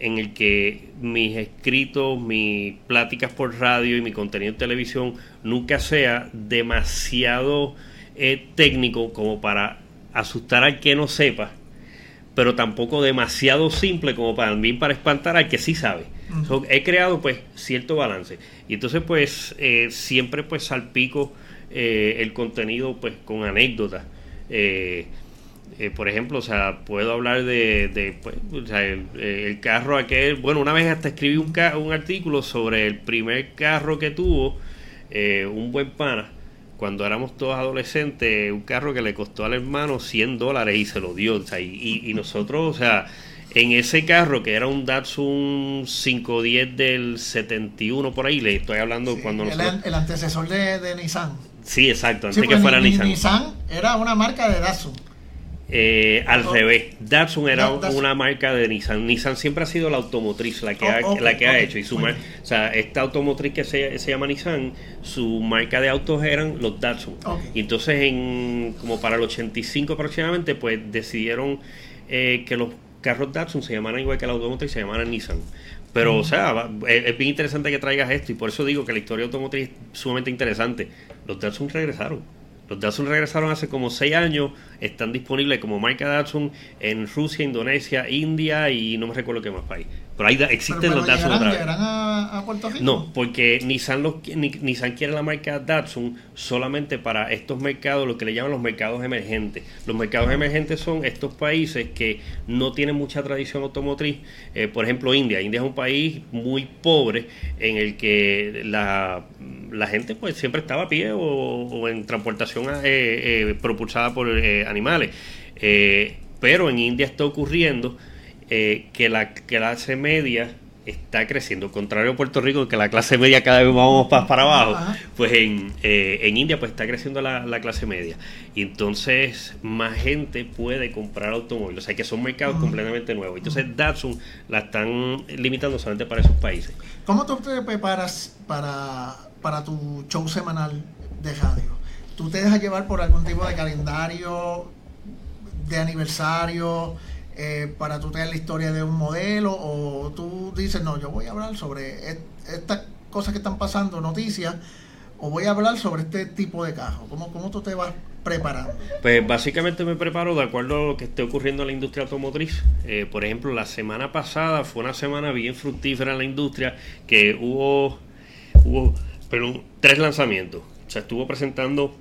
en el que mis escritos, mis pláticas por radio y mi contenido en televisión nunca sea demasiado eh, técnico como para asustar al que no sepa, pero tampoco demasiado simple como para mí para espantar al que sí sabe. he creado pues cierto balance y entonces pues eh, siempre pues salpico eh, el contenido pues con anécdotas. Eh, por ejemplo, o sea, puedo hablar de, pues, el, carro aquel, bueno, una vez hasta escribí un, un artículo sobre el primer carro que tuvo eh, un buen pana cuando éramos todos adolescentes, un carro que le costó al hermano 100 dólares y se lo dio. O sea, y, y, nosotros, o sea, en ese carro que era un Datsun 510 del 71 por ahí, le estoy hablando cuando el, el antecesor de, de, Nissan. Sí, exacto, antes que pues, fuera Nissan. Nissan era una marca de Datsun. Eh, al revés, Datsun era una marca de Nissan. Nissan siempre ha sido la automotriz, la que, ha, la que ha hecho. Y su o sea, esta automotriz que se, se, llama Nissan, su marca de autos eran los Datsun. Y entonces, en, como para el 85 aproximadamente, pues decidieron eh, que los carros Datsun se llamaran igual que la automotriz, se llamaran Nissan. Pero, o sea, es, bien interesante que traigas esto y por eso digo que la historia automotriz es sumamente interesante. Los Datsun regresaron. Los Datsun regresaron hace como 6 años, están disponibles como marca Datsun en Rusia, Indonesia, India y no me recuerdo qué más país. Pero ahí existen los Datsun otra vez. A, Puerto Rico? No, porque Nissan, los, Nissan quiere la marca Datsun solamente para estos mercados, lo que le llaman los mercados emergentes. Los mercados emergentes son estos países que no tienen mucha tradición automotriz. Eh, por ejemplo, India. India es un país muy pobre en el que la, la gente pues siempre estaba a pie o, en transportación eh, eh, propulsada por animales. pero en India está ocurriendo eh, que la clase media está creciendo, contrario a Puerto Rico, que la clase media cada vez vamos más para abajo, pues en, eh, en India pues está creciendo la, clase media. Y entonces más gente puede comprar automóviles, o sea que son mercados completamente nuevos. Entonces Datsun la están limitando solamente para esos países. ¿Cómo tú te preparas para, para tu show semanal de radio? ¿Tú te dejas llevar por algún tipo de calendario de aniversario? Eh, para tú tener la historia de un modelo o tú dices, no, yo voy a hablar sobre estas cosas que están pasando, noticias, o voy a hablar sobre este tipo de casos? ¿Cómo, cómo tú te vas preparando? Pues básicamente me preparo de acuerdo a lo que esté ocurriendo en la industria automotriz. Eh, por ejemplo, la semana pasada fue una semana bien fructífera en la industria que hubo, hubo tres lanzamientos. O sea, estuvo presentando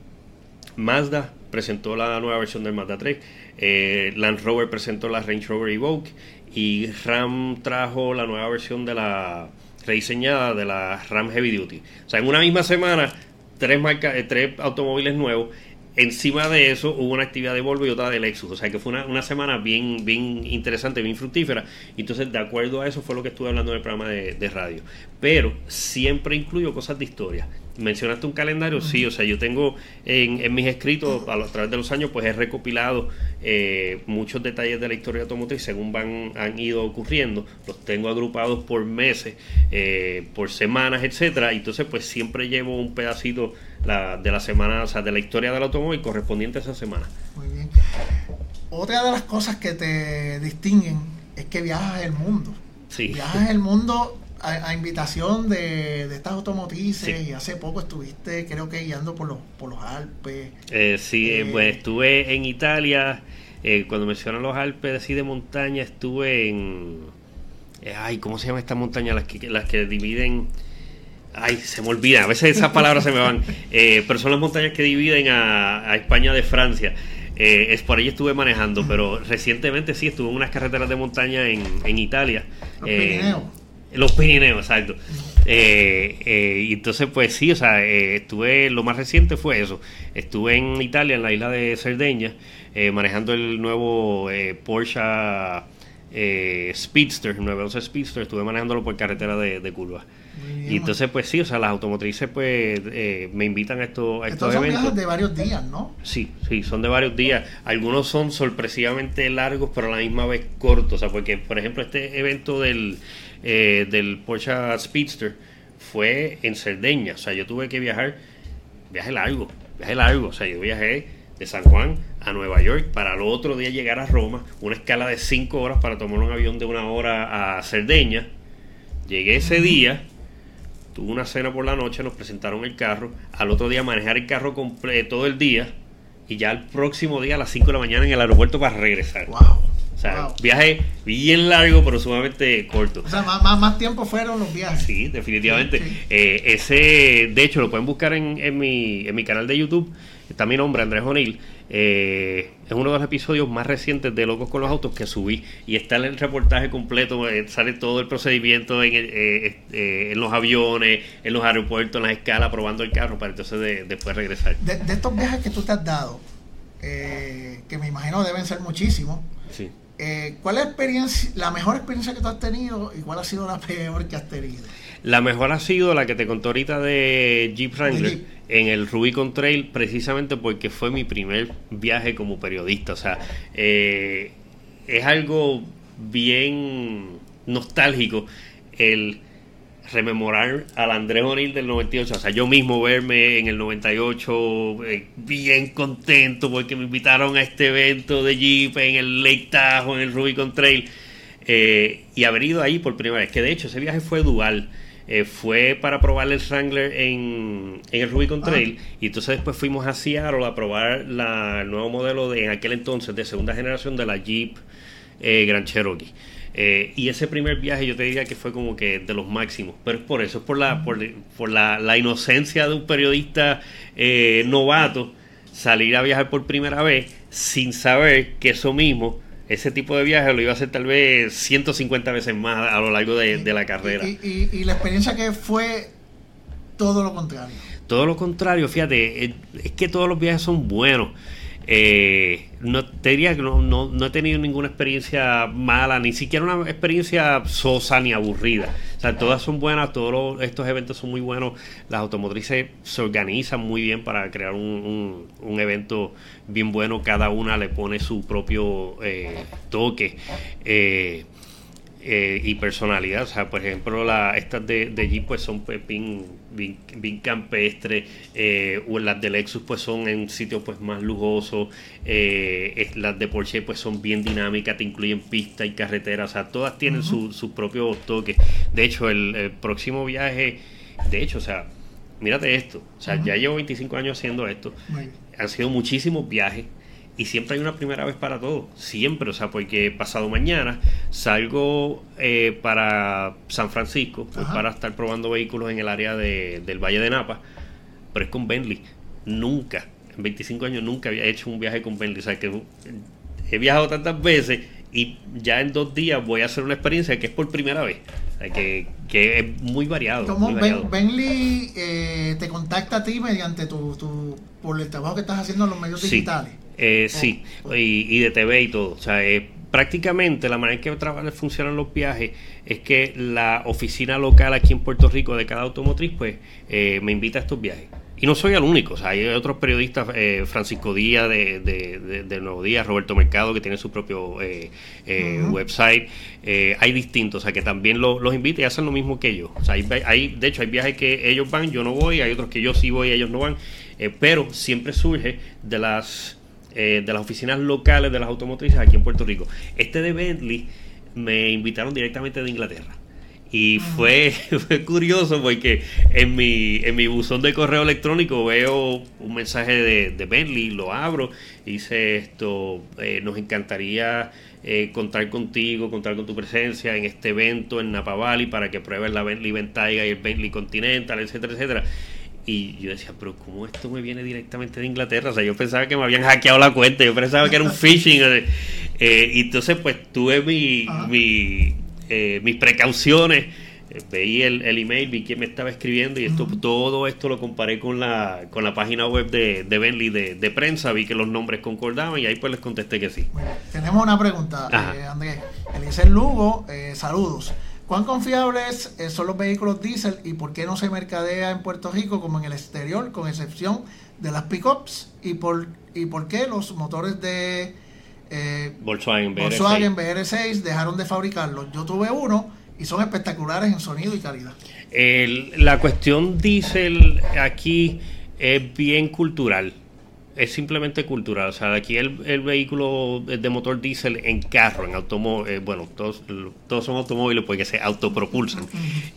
Mazda, presentó la nueva versión del Mazda 3. Eh, Land Rover presentó la Range Rover Evoque y Ram trajo la nueva versión de la rediseñada de la Ram Heavy Duty. O sea, en una misma semana, tres, marcas, eh, tres automóviles nuevos. Encima de eso hubo una actividad de Volvo y otra de Lexus. O sea que fue una, una semana bien, bien interesante, bien fructífera. Entonces, de acuerdo a eso fue lo que estuve hablando en el programa de, de radio. Pero siempre incluyo cosas de historia mencionaste un calendario, sí, o sea, yo tengo en, mis escritos a, través de los años, pues he recopilado eh, muchos detalles de la historia automotriz según van han ido ocurriendo, los tengo agrupados por meses, eh, por semanas, etcétera, y entonces pues siempre llevo un pedacito de la semana, o sea, de la historia del automóvil correspondiente a esa semana. Muy bien. Otra de las cosas que te distinguen es que viajas el mundo. Sí. Viajas el mundo a, invitación de, estas automotrices y hace poco estuviste creo que guiando por los, por los Alpes. Eh, sí, eh, pues estuve en Italia, eh, cuando mencionan los Alpes así de montaña, estuve en... Eh, ay, ¿cómo se llama esta montaña? Las que, las que dividen... Ay, se me olvida, a veces esas palabras se me van. pero son las montañas que dividen a, España de Francia. es por ahí estuve manejando, pero recientemente sí estuve en unas carreteras de montaña en, en Italia. Los Pirineos, exacto. Eh, eh, y entonces, pues sí, o sea, eh, estuve, lo más reciente fue eso. Estuve en Italia, en la isla de Cerdeña, manejando el nuevo Porsche Speedster, el 911 Speedster, estuve manejándolo por carretera de, curva. y entonces, pues sí, o sea, las automotrices, pues, me invitan a, esto, a estos, estos son de varios días, ¿no? Sí, sí, son de varios días. Algunos son sorpresivamente largos, pero a la misma vez cortos. O sea, porque, por ejemplo, este evento del eh, del Porsche Speedster fue en Cerdeña. O sea, yo tuve que viajar, viaje largo, viaje largo. O sea, yo viajé de San Juan a Nueva York para el otro día llegar a Roma, una escala de 5 horas para tomar un avión de una hora a Cerdeña. Llegué ese día, tuve una cena por la noche, nos presentaron el carro. Al otro día manejar el carro completo todo el día y ya el próximo día a las 5 de la mañana en el aeropuerto para regresar. Wow. O sea, viaje bien largo, pero sumamente corto. O sea, más, más, tiempo fueron los viajes. Sí, definitivamente. Eh, ese, de hecho, lo pueden buscar en, en, mi, en mi canal de YouTube. Está mi nombre, Andrés O'Neill. Eh, es uno de los episodios más recientes de Locos con los Autos que subí. Y está el reportaje completo. Eh, sale todo el procedimiento en, en, los aviones, en los aeropuertos, en las escalas, probando el carro para entonces después regresar. De, de, estos viajes que tú te has dado, que me imagino deben ser muchísimos. Sí. Eh, ¿Cuál es la, experiencia, la mejor experiencia que tú has tenido y cuál ha sido la peor que has tenido? La mejor ha sido la que te contó ahorita de Jeep Wrangler en el Rubicon Trail, precisamente porque fue mi primer viaje como periodista. O sea, eh, es algo bien nostálgico el rememorar al Andrés O'Neill del 98, o sea, yo mismo verme en el 98 eh, bien contento porque me invitaron a este evento de Jeep en el Lake Tahoe, en el Rubicon Trail, eh, y haber ido ahí por primera vez, que de hecho ese viaje fue dual. Eh, fue para probar el Wrangler en, en el Rubicon Trail ah. y entonces después fuimos a Seattle a probar la, el nuevo modelo de en aquel entonces de segunda generación de la Jeep Grand Cherokee. Eh, y ese primer viaje yo te diría que fue como que de los máximos. Pero es por eso, es por la, por, la, inocencia de un periodista eh, novato salir a viajar por primera vez sin saber que eso mismo, ese tipo de viaje lo iba a hacer tal vez 150 veces más a lo largo de, la carrera. Y, la experiencia que fue todo lo contrario. Todo lo contrario, fíjate, es que todos los viajes son buenos. Eh, no te diría que no, no, he tenido ninguna experiencia mala, ni siquiera una experiencia sosa ni aburrida. O sea, todas son buenas, todos estos eventos son muy buenos. Las automotrices se organizan muy bien para crear un, un, evento bien bueno. Cada una le pone su propio eh, toque. Eh, eh, y personalidad. O sea, por ejemplo, la, estas de, de Jeep pues son pues, bien, bien, campestres, eh, o las de Lexus pues son en sitios pues más lujosos, eh, las de Porsche pues son bien dinámicas, te incluyen pista y carretera, o sea, todas tienen sus su propios toques. De hecho, el, próximo viaje, de hecho, o sea, mírate esto, o sea, ya llevo 25 años haciendo esto, han sido muchísimos viajes y siempre hay una primera vez para todo, siempre, o sea, porque pasado mañana salgo eh, para San Francisco pues, para estar probando vehículos en el área de, del Valle de Napa, pero es con Bentley. Nunca, en 25 años nunca había hecho un viaje con Bentley, o sea, que he viajado tantas veces y ya en dos días voy a hacer una experiencia que es por primera vez. que, que, es muy variado. ¿Cómo Bentley eh, te contacta a ti mediante tu, tu, por el trabajo que estás haciendo en los medios digitales? Eh, sí, y, de TV y todo. O sea, eh, prácticamente la manera en que funcionan los viajes es que la oficina local aquí en Puerto Rico de cada automotriz, pues, eh, me invita a estos viajes. Y no soy el único, o sea, hay otros periodistas, eh, Francisco Díaz de, de, Nuevo Día, Roberto Mercado, que tiene su propio website, hay distintos, o sea, que también los invita y hacen lo mismo que yo. O sea, hay, hay, de hecho, hay viajes que ellos van, yo no voy, hay otros que yo sí voy, y ellos no van, pero siempre surge de las eh, de las oficinas locales de las automotrices aquí en Puerto Rico. Este de Bentley me invitaron directamente de Inglaterra. Y fue, curioso porque en mi, en mi buzón de correo electrónico veo un mensaje de, Bentley, lo abro y dice esto, eh, nos encantaría eh, contar contigo, contar con tu presencia en este evento en Napa Valley para que pruebes la Bentley Bentayga y el Bentley Continental, etcétera, etcétera. Y yo decía, pero ¿cómo esto me viene directamente de Inglaterra? O sea, yo pensaba que me habían hackeado la cuenta, yo pensaba que era un phishing. Eh, y entonces, pues tuve mi, mi eh, mis precauciones. Eh, veí el, el, email, vi quién me estaba escribiendo y esto todo esto lo comparé con la, con la página web de, de Bentley de, de, prensa, vi que los nombres concordaban y ahí pues les contesté que sí. tenemos una pregunta, Andrés. Eliezer Lugo, saludos. ¿Cuán confiables eh, son los vehículos diésel y por qué no se mercadea en Puerto Rico como en el exterior, con excepción de las pickups? ¿Y por, y por qué los motores de eh, Volkswagen, BR6. dejaron de fabricarlos? Yo tuve uno y son espectaculares en sonido y calidad. la cuestión diésel aquí es bien cultural. Es simplemente cultural. O sea, aquí el, el vehículo de motor diésel en carro, en automóvil, eh, bueno, todos, todos son automóviles porque se autopropulsan.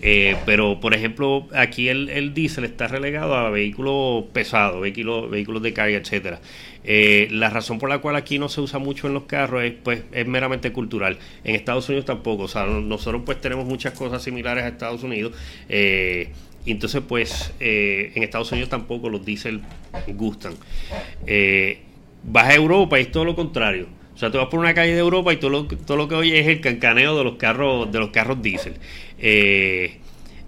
Eh, pero, por ejemplo, aquí el, el diésel está relegado a vehículos pesados, vehículos, vehículos de carga, etcétera. Eh, la razón por la cual aquí no se usa mucho en los carros es, pues, es meramente cultural. En Estados Unidos tampoco. O sea, nosotros pues tenemos muchas cosas similares a Estados Unidos. Eh, y entonces, pues, eh, en Estados Unidos tampoco los diésel gustan. Eh, vas a Europa y es todo lo contrario. O sea, tú vas por una calle de Europa y todo lo, todo lo que oyes es el cancaneo de los carros, de los carros diésel. Eh,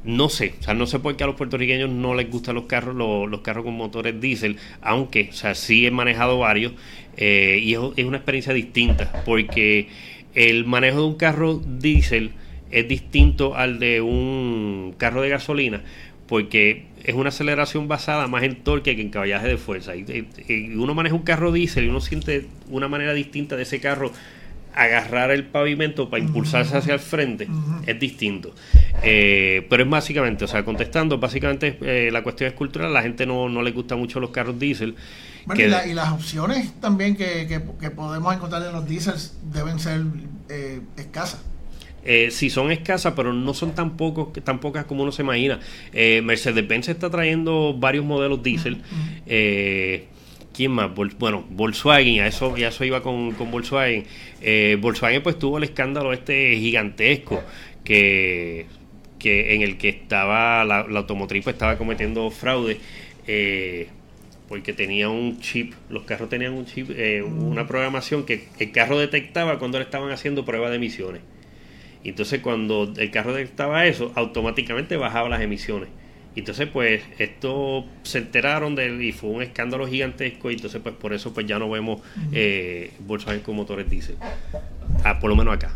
no sé, o sea, no sé por qué a los puertorriqueños no les gustan los carros, los, carros con motores diésel, aunque, o sea, sí he manejado varios eh, y es una experiencia distinta, porque el manejo de un carro diésel es distinto al de un carro de gasolina, porque es una aceleración basada más en torque que en caballaje de fuerza. Y, uno maneja un carro diésel y uno siente una manera distinta de ese carro agarrar el pavimento para impulsarse hacia el frente es distinto. Eh, pero es básicamente, o sea, contestando, básicamente eh, la cuestión es cultural, la gente no, no le gusta mucho los carros diésel. Bueno, que- y, la- y las opciones también que, que- que podemos encontrar en los diésels deben ser eh, escasas. Eh, sí, son escasas, pero no son tan, pocos, tan pocas como uno se imagina. Eh, Mercedes-Benz está trayendo varios modelos diésel. Eh, ¿Quién más? Bueno, Volkswagen, a eso, ya eso iba con, con Volkswagen. Eh, Volkswagen pues tuvo el escándalo este gigantesco que, que en el que estaba la, la automotriz pues, estaba cometiendo fraude. eh, porque tenía un chip, los carros tenían un chip, eh, una programación que el carro detectaba cuando le estaban haciendo pruebas de emisiones. Y entonces cuando el carro detectaba eso, automáticamente bajaba las emisiones. Y entonces pues esto se enteraron de él y fue un escándalo gigantesco y entonces pues por eso pues ya no vemos eh, Volkswagen con motores diésel. Ah, por lo menos acá.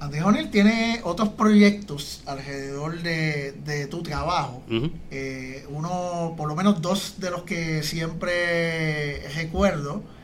Andy O'Neill tiene otros proyectos alrededor de, de tu trabajo. Eh, uno, por lo menos dos de los que siempre recuerdo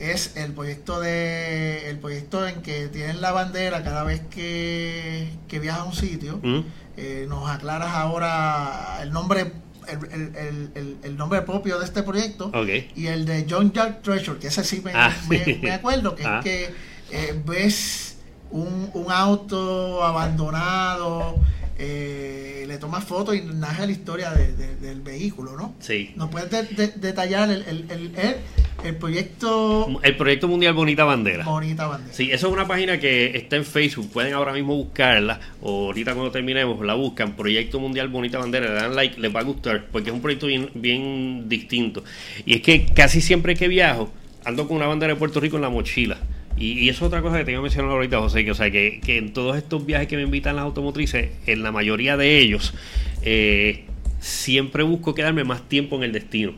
es el proyecto de el proyecto en que tienen la bandera cada vez que, que viajas a un sitio. Ujú. Eh, nos aclaras ahora el nombre el, el- el- nombre propio de este proyecto y el de John Jack Treasure, que ese sí me, Ah, me- acuerdo, que Ah. es que eh, ves un, un auto abandonado, eh, le tomas fotos y narra la historia de- de- del vehículo, ¿no? Sí. ¿Nos puedes de- de- detallar el, el, el, el- el proyecto El proyecto mundial Bonita Bandera. Bonita Bandera? Sí, eso es una página que está en Facebook. Pueden ahora mismo buscarla. O ahorita cuando terminemos la buscan. Proyecto Mundial Bonita Bandera. Le dan like, les va a gustar. Porque es un proyecto bien, bien distinto. Y es que casi siempre que viajo, ando con una bandera de Puerto Rico en la mochila. Y, eso es otra cosa que tengo que mencionar ahorita, José. Que, o sea, que, que en todos estos viajes que me invitan las automotrices, en la mayoría de ellos, eh, siempre busco quedarme más tiempo en el destino.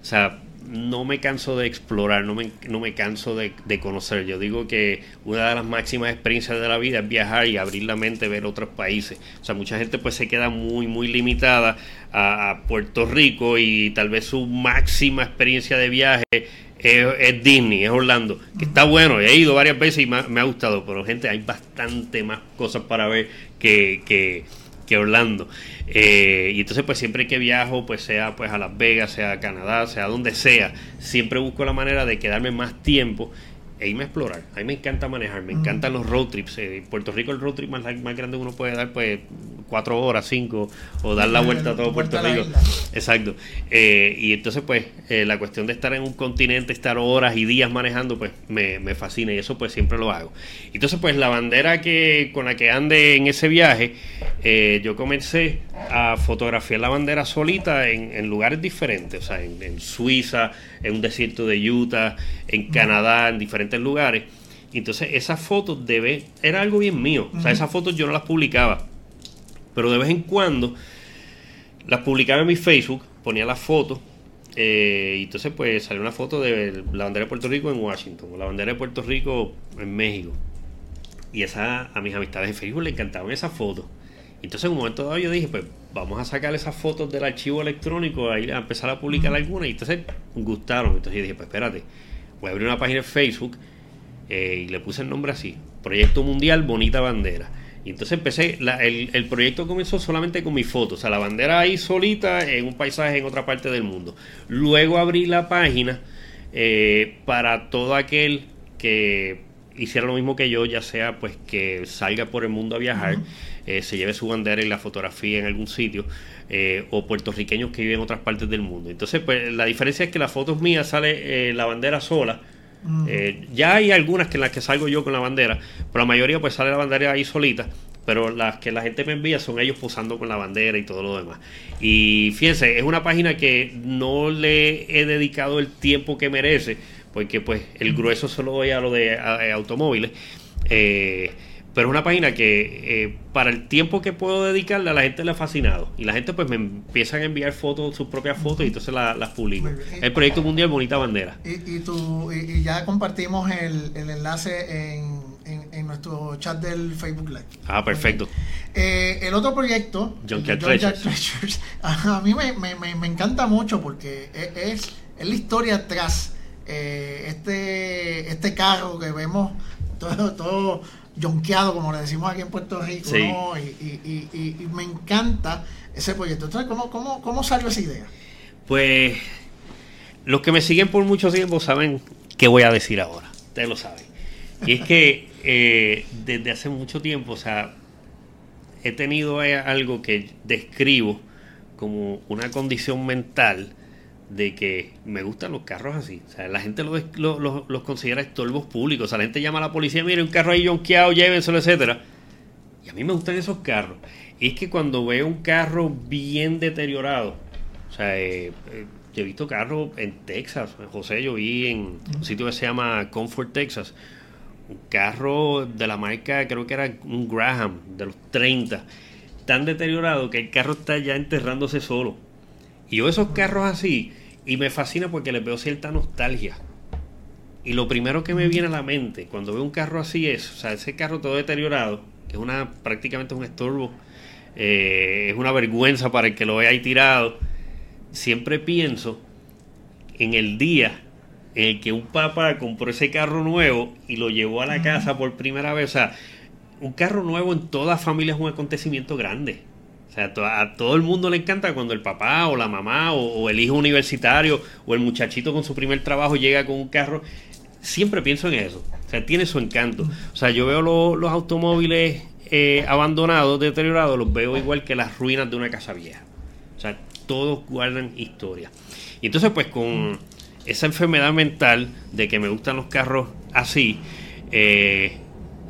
O sea, no me canso de explorar, no me, no me canso de, de conocer. Yo digo que una de las máximas experiencias de la vida es viajar y abrir la mente, ver otros países. O sea, mucha gente pues se queda muy, muy limitada a Puerto Rico y tal vez su máxima experiencia de viaje es, es Disney, es Orlando, que está bueno, he ido varias veces y me, ha- me ha gustado, pero gente, hay bastante más cosas para ver que, que, que Orlando. Eh, y entonces pues siempre que viajo, pues sea pues a Las Vegas, sea a Canadá, sea donde sea, siempre busco la manera de quedarme más tiempo e irme a explorar. A mí me encanta manejar, me encantan los road trips. En Puerto Rico el road trip más, más grande que uno puede dar pues cuatro horas, cinco, o dar la vuelta a todo Puerto Rico. Exacto. Eh, y entonces, pues, eh, la cuestión de estar en un continente, estar horas y días manejando, pues, me, me fascina y eso, pues, siempre lo hago. Entonces, pues, la bandera que con la que ande en ese viaje, eh, yo comencé a fotografiar la bandera solita en, en lugares diferentes, o sea, en, en Suiza, en un desierto de Utah, en Canadá, en diferentes lugares. Entonces, esas fotos debe, era algo bien mío. O sea, esas fotos yo no las publicaba. Pero de vez en cuando las publicaba en mi Facebook, ponía las fotos. eh, y entonces pues salió una foto de la bandera de Puerto Rico en Washington, o la bandera de Puerto Rico en México. Y esa, a mis amistades en Facebook le encantaban esas fotos. Entonces en un momento dado yo dije, pues vamos a sacar esas fotos del archivo electrónico, ahí a empezar a publicar algunas. Y entonces gustaron. Entonces yo dije, pues espérate, voy a abrir una página en Facebook eh, y le puse el nombre así, Proyecto Mundial Bonita Bandera. Y entonces empecé, el, proyecto comenzó solamente con mis fotos, o sea, la bandera ahí solita en un paisaje en otra parte del mundo. Luego abrí la página eh, para todo aquel que hiciera lo mismo que yo, ya sea pues que salga por el mundo a viajar, eh, se lleve su bandera y la fotografía en algún sitio, eh, o puertorriqueños que viven en otras partes del mundo. Entonces, pues la diferencia es que las fotos mías sale la bandera sola, eh, ya hay algunas que en las que salgo yo con la bandera, pero la mayoría pues sale la bandera ahí solita. Pero las que la gente me envía son ellos posando con la bandera y todo lo demás. Y fíjense, es una página que no le he dedicado el tiempo que merece, porque pues el grueso se lo doy a lo de automóviles. Eh, pero es una página que eh, para el tiempo que puedo dedicarle a la gente le ha fascinado. Y la gente pues me empiezan a enviar fotos, sus propias fotos y entonces las publico. El proyecto mundial Bonita Bandera. Y, y, tú, y, ya compartimos el, enlace en, en, nuestro chat del Facebook Live. Ah, perfecto. Eh, el otro proyecto, Junkyard Treasures. a mí me, me, me, encanta mucho porque e, es, es la historia tras eh, este, este carro que vemos todo, todo yonqueado, como le decimos aquí en Puerto Rico, y, me encanta ese proyecto. Entonces, ¿cómo, cómo, cómo salió esa idea? Pues los que me siguen por mucho tiempo saben qué voy a decir ahora. Ustedes lo saben. Y es que eh, desde hace mucho tiempo, o sea, he tenido algo que describo como una condición mental de que me gustan los carros así. O sea, la gente los lo, los considera estorbos públicos. O sea, la gente llama a la policía, mire, un carro ahí yonqueado, llévenselo, etcétera. Y a mí me gustan esos carros. Es que cuando veo un carro bien deteriorado, o sea, eh, eh, yo he visto carros en Texas, José, yo vi en un sitio que se llama Comfort, Texas, un carro de la marca, creo que era un Graham, de los 30, tan deteriorado que el carro está ya enterrándose solo. Y yo esos carros así, y me fascina porque le veo cierta nostalgia. Y lo primero que me viene a la mente cuando veo un carro así es, o sea, ese carro todo deteriorado, que es una prácticamente un estorbo, eh, es una vergüenza para el que lo vea ahí tirado. Siempre pienso en el día en el que un papá compró ese carro nuevo y lo llevó a la casa por primera vez. O sea, un carro nuevo en toda familia es un acontecimiento grande. O sea, a todo el mundo le encanta cuando el papá o la mamá o, el hijo universitario o el muchachito con su primer trabajo llega con un carro. Siempre pienso en eso. O sea, tiene su encanto. O sea, yo veo los automóviles eh, abandonados, deteriorados, los veo igual que las ruinas de una casa vieja. O sea, todos guardan historia. Y entonces, pues con esa enfermedad mental de que me gustan los carros así, eh,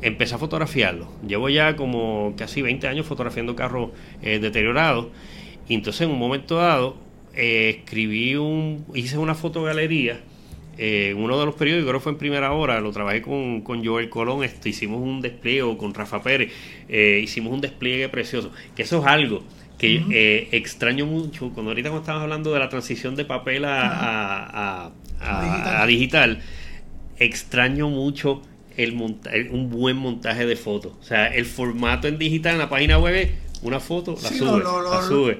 empecé a fotografiarlo. Llevo ya como casi 20 años fotografiando carros eh, deteriorados. Y entonces en un momento dado eh, escribí un, hice una fotogalería. Eh, uno de los periódicos, creo que fue en primera hora, lo trabajé con, con Joel Colón, esto, hicimos un despliegue, con Rafa Pérez, eh, hicimos un despliegue precioso, que eso es algo que extraño mucho, cuando ahorita cuando estamos hablando de la transición de papel a, a digital, extraño mucho el un buen montaje de fotos. O sea, el formato en digital en la página web una foto, la, sube,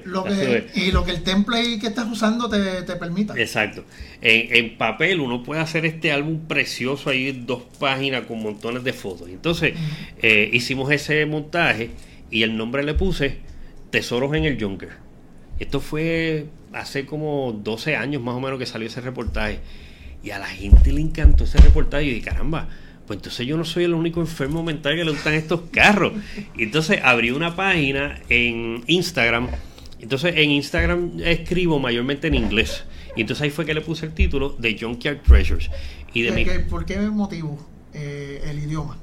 Y lo que el template que estás usando te, te permita. Exacto. En, papel uno puede hacer este álbum precioso ahí, dos páginas con montones de fotos. Entonces, eh, hicimos ese montaje y el nombre le puse Tesoros en el Junker. Esto fue hace como 12 años más o menos que salió ese reportaje. Y a la gente le encantó ese reportaje y dije, caramba, pues entonces yo no soy el único enfermo mental que le gustan estos carros. Y entonces abrí una página en Instagram. Entonces en Instagram escribo mayormente en inglés. Y entonces ahí fue que le puse el título de Junkyard Treasures. Y de ¿Por qué motivo eh, el idioma?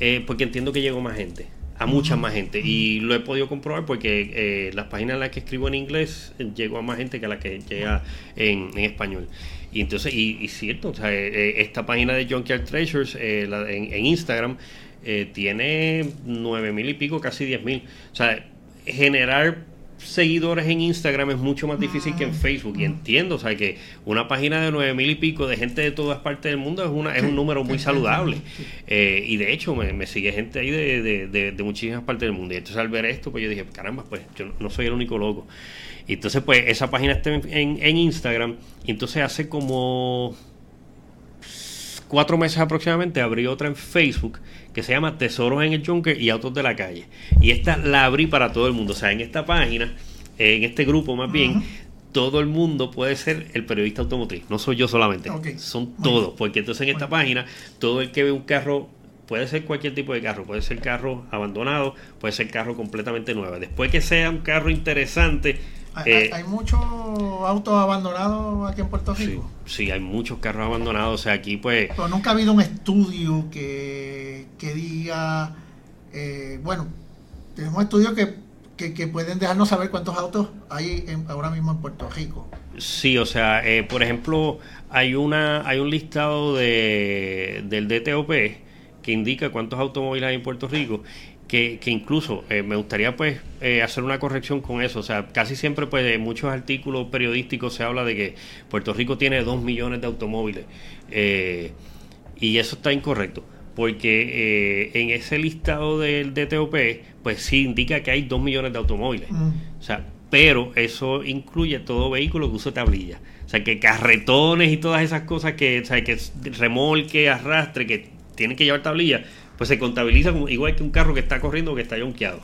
Eh, porque entiendo que llegó más gente a mucha más gente y lo he podido comprobar porque eh, las páginas en las que escribo en inglés llego a más gente que a las que llega en, en español y entonces, y, cierto, o sea, eh, eh, esta página de Junkyard Treasures eh, en, Instagram tiene nueve mil y pico, casi diez mil. O sea, generar seguidores en Instagram es mucho más difícil que en Facebook. Y entiendo, o sea, que una página de nueve mil y pico de gente de todas partes del mundo es, una, es un número muy saludable. y de hecho, me, sigue gente ahí de, de, muchísimas partes del mundo. Y entonces al ver esto, pues yo dije, caramba, pues yo no soy el único loco. Y entonces, pues esa página está en, en, Instagram. Y entonces hace como cuatro meses aproximadamente abrí otra en Facebook que se llama Tesoros en el Junker y Autos de la Calle. Y esta la abrí para todo el mundo. O sea, en esta página, en este grupo más bien, todo el mundo puede ser el periodista automotriz. No soy yo solamente. Son todos. Porque entonces en esta página, todo el que ve un carro puede ser cualquier tipo de carro, puede ser carro abandonado, puede ser carro completamente nuevo. Después que sea un carro interesante, ¿Hay, eh, muchos autos abandonados aquí en Puerto Rico? Sí, hay muchos carros abandonados. O sea, aquí pues... Pero nunca ha habido un estudio que, que diga... Eh, bueno, tenemos estudios que, que, pueden dejarnos saber cuántos autos hay ahora mismo en Puerto Rico. Sí, o sea, eh, por ejemplo, hay una hay un listado de, del DTOP que indica cuántos automóviles hay en Puerto Rico que, incluso eh, me gustaría pues eh, hacer una corrección con eso. O sea, casi siempre pues en muchos artículos periodísticos se habla de que Puerto Rico tiene 2 millones de automóviles. Eh, y eso está incorrecto. Porque en ese listado del DTOP, pues sí indica que hay 2 millones de automóviles. Mm. O sea, pero eso incluye todo vehículo que use tablilla. O sea, que carretones y todas esas cosas que, o sea, que remolque, arrastre, que tienen que llevar tablilla pues se contabiliza igual que un carro que está corriendo o que está yonqueado.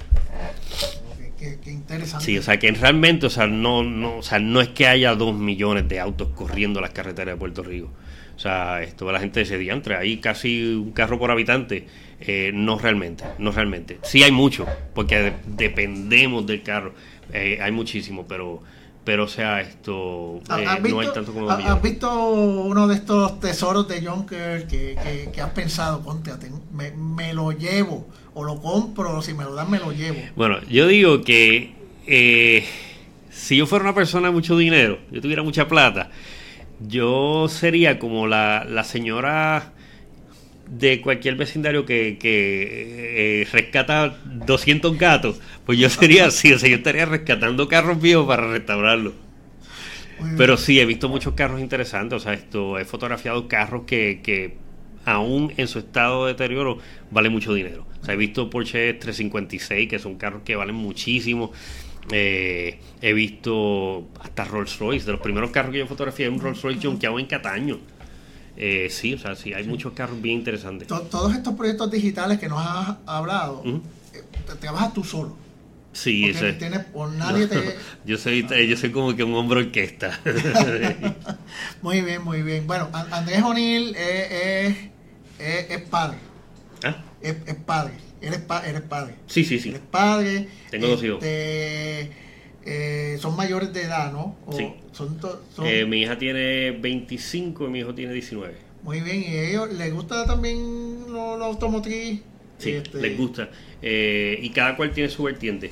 Qué, interesante. Sí, o sea que realmente, o sea, no, no, o sea, no es que haya dos millones de autos corriendo las carreteras de Puerto Rico. O sea, esto la gente se diantre, hay casi un carro por habitante. Eh, no realmente, no realmente. Sí hay mucho, porque dependemos del carro. Eh, hay muchísimo, pero pero o sea, esto eh, no hay tanto como ¿Has visto uno de estos tesoros de Junker que, que, has pensado, ponte, me, me, lo llevo o lo compro, si me lo dan me lo llevo? Bueno, yo digo que eh, si yo fuera una persona de mucho dinero, yo tuviera mucha plata, yo sería como la, la señora de cualquier vecindario que, que eh, rescata 200 gatos, pues yo sería así, o sea, yo estaría rescatando carros viejos para restaurarlos. Pero sí, he visto muchos carros interesantes, o sea, esto, he fotografiado carros que, que aún en su estado de deterioro vale mucho dinero. O sea, he visto Porsche 356, que son carros que valen muchísimo. Eh, he visto hasta Rolls Royce, de los primeros carros que yo fotografié, un Rolls Royce junkeado en Cataño. Eh, sí, o sea, sí, hay muchos carros bien interesantes. Todos estos proyectos digitales que nos has hablado, eh, te trabajas tú solo. Sí, ese. por nadie te... yo, soy, yo soy como que un hombre orquesta. muy bien, muy bien. Bueno, Andrés O'Neill es, es, padre. ¿Ah? Es, padre. Eres, eres padre. Sí, sí, sí. Eres padre. Tengo dos hijos. Eh, son mayores de edad, ¿no? sí. Eh, mi hija tiene 25 y mi hijo tiene 19. Muy bien, ¿y a ellos les gusta también lo, automotriz? Sí, este, les gusta. Eh, y cada cual tiene su vertiente.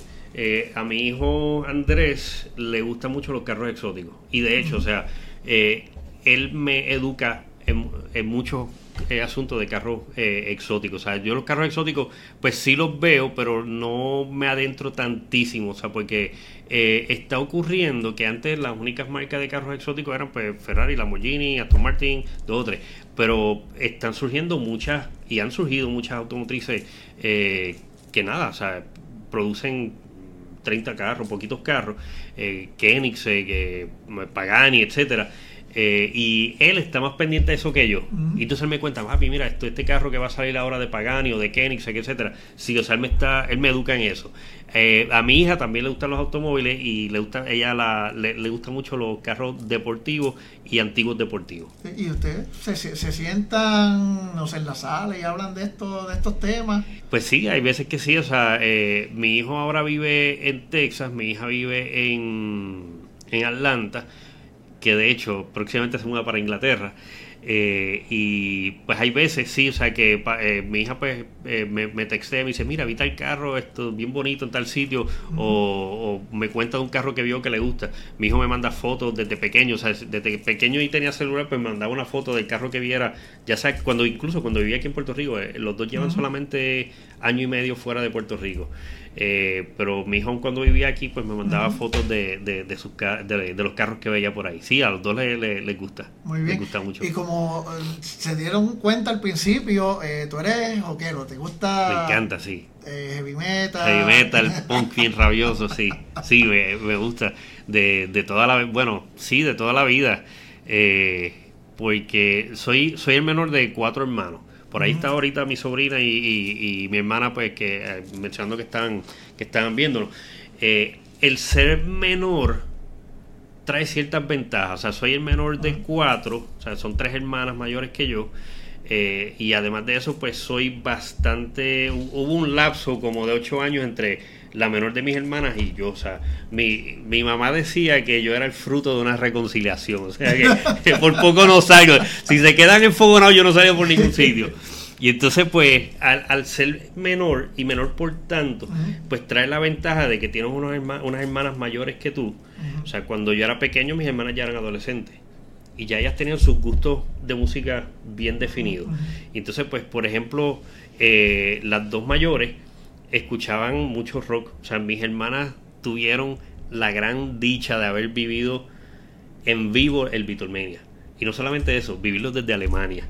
a mi hijo Andrés le gustan mucho los carros exóticos. Y de hecho, o sea, él me educa en, en muchos eh, asunto de carros eh, exóticos. O sea, yo los carros exóticos, pues sí los veo, pero no me adentro tantísimo. O sea, porque eh, está ocurriendo que antes las únicas marcas de carros exóticos eran pues Ferrari, Lamborghini, Aston Martin, dos o tres. Pero están surgiendo muchas, y han surgido muchas automotrices que nada, o sea, producen 30 carros, poquitos carros, eh, Koenigsegg, Pagani, etcétera eh, y él está más pendiente de eso que yo. Y entonces él me cuenta, papi, mira, esto, este carro que va a salir ahora de Pagani o de Koenigsegg, etcétera. Sí, o sea, él me, está, él me educa en eso. Eh, a mi hija también le gustan los automóviles y le gusta, ella la, le, le gustan mucho los carros deportivos y antiguos deportivos. ¿Y ustedes se, se, sientan, no sé, en la sala y hablan de, esto, de estos temas? Pues sí, hay veces que sí. O sea, eh, mi hijo ahora vive en Texas, mi hija vive en, en Atlanta que de hecho próximamente se muda para Inglaterra. Eh, y pues hay veces, sí, o sea que eh, mi hija pues eh, me, me textea, me dice, mira, vi tal carro, esto bien bonito en tal sitio, o, me cuenta de un carro que vio que le gusta. Mi hijo me manda fotos desde pequeño, o sea, desde pequeño y tenía celular, pues me mandaba una foto del carro que viera, ya sea cuando incluso cuando vivía aquí en Puerto Rico, los dos llevan solamente año y medio fuera de Puerto Rico. Eh, pero mi hijo cuando vivía aquí pues me mandaba fotos de, de, sus, de, los carros que veía por ahí. Sí, a los dos les, les, gusta. Muy bien. gusta mucho. Y como eh, se dieron cuenta al principio, eh, tú eres rockero, ¿te gusta? Me encanta, sí. heavy metal. Heavy metal, punk bien rabioso, sí. Sí, me, me gusta. De, de toda la... Bueno, sí, de toda la vida. porque soy, soy el menor de cuatro hermanos. Por ahí está ahorita mi sobrina y, mi hermana, pues, que eh, mencionando que están, que están viéndolo. Eh, el ser menor trae ciertas ventajas. O sea, soy el menor de cuatro, o sea, son tres hermanas mayores que yo. Eh, y además de eso, pues soy bastante. Hubo un lapso como de ocho años entre la menor de mis hermanas y yo. O sea, mi, mi mamá decía que yo era el fruto de una reconciliación. O sea, que, por poco no salgo. Si se quedan enfogonados, yo no salgo por ningún sitio. Y entonces, pues, al, ser menor y menor por tanto, pues trae la ventaja de que tienes unos unas hermanas mayores que tú. O sea, cuando yo era pequeño, mis hermanas ya eran adolescentes. Y ya ellas tenían sus gustos de música bien definidos. Y entonces, pues, por ejemplo, eh, las dos mayores escuchaban mucho rock. O sea, mis hermanas tuvieron la gran dicha de haber vivido en vivo el Beatlemania. Y no solamente eso, vivirlo desde Alemania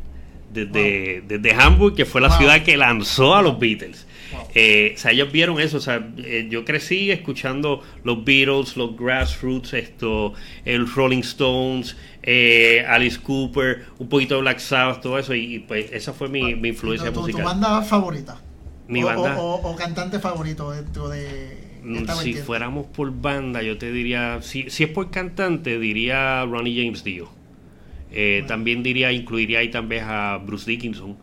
desde, desde Hamburg, que fue la ciudad que lanzó a los Beatles. Eh, o sea, ellos vieron eso. O sea, eh, yo crecí escuchando los Beatles, los Grassroots, esto, el Rolling Stones, eh, Alice Cooper, un poquito de Black Sabbath, todo eso. Y, pues esa fue mi, mi influencia musical. ¿Tu banda favorita? Mi banda. O, cantante favorito dentro de. Mm, si fuéramos por banda, yo te diría. Si, si es por cantante, diría Ronnie James Dio. Eh, también diría, incluiría ahí también a Bruce Dickinson.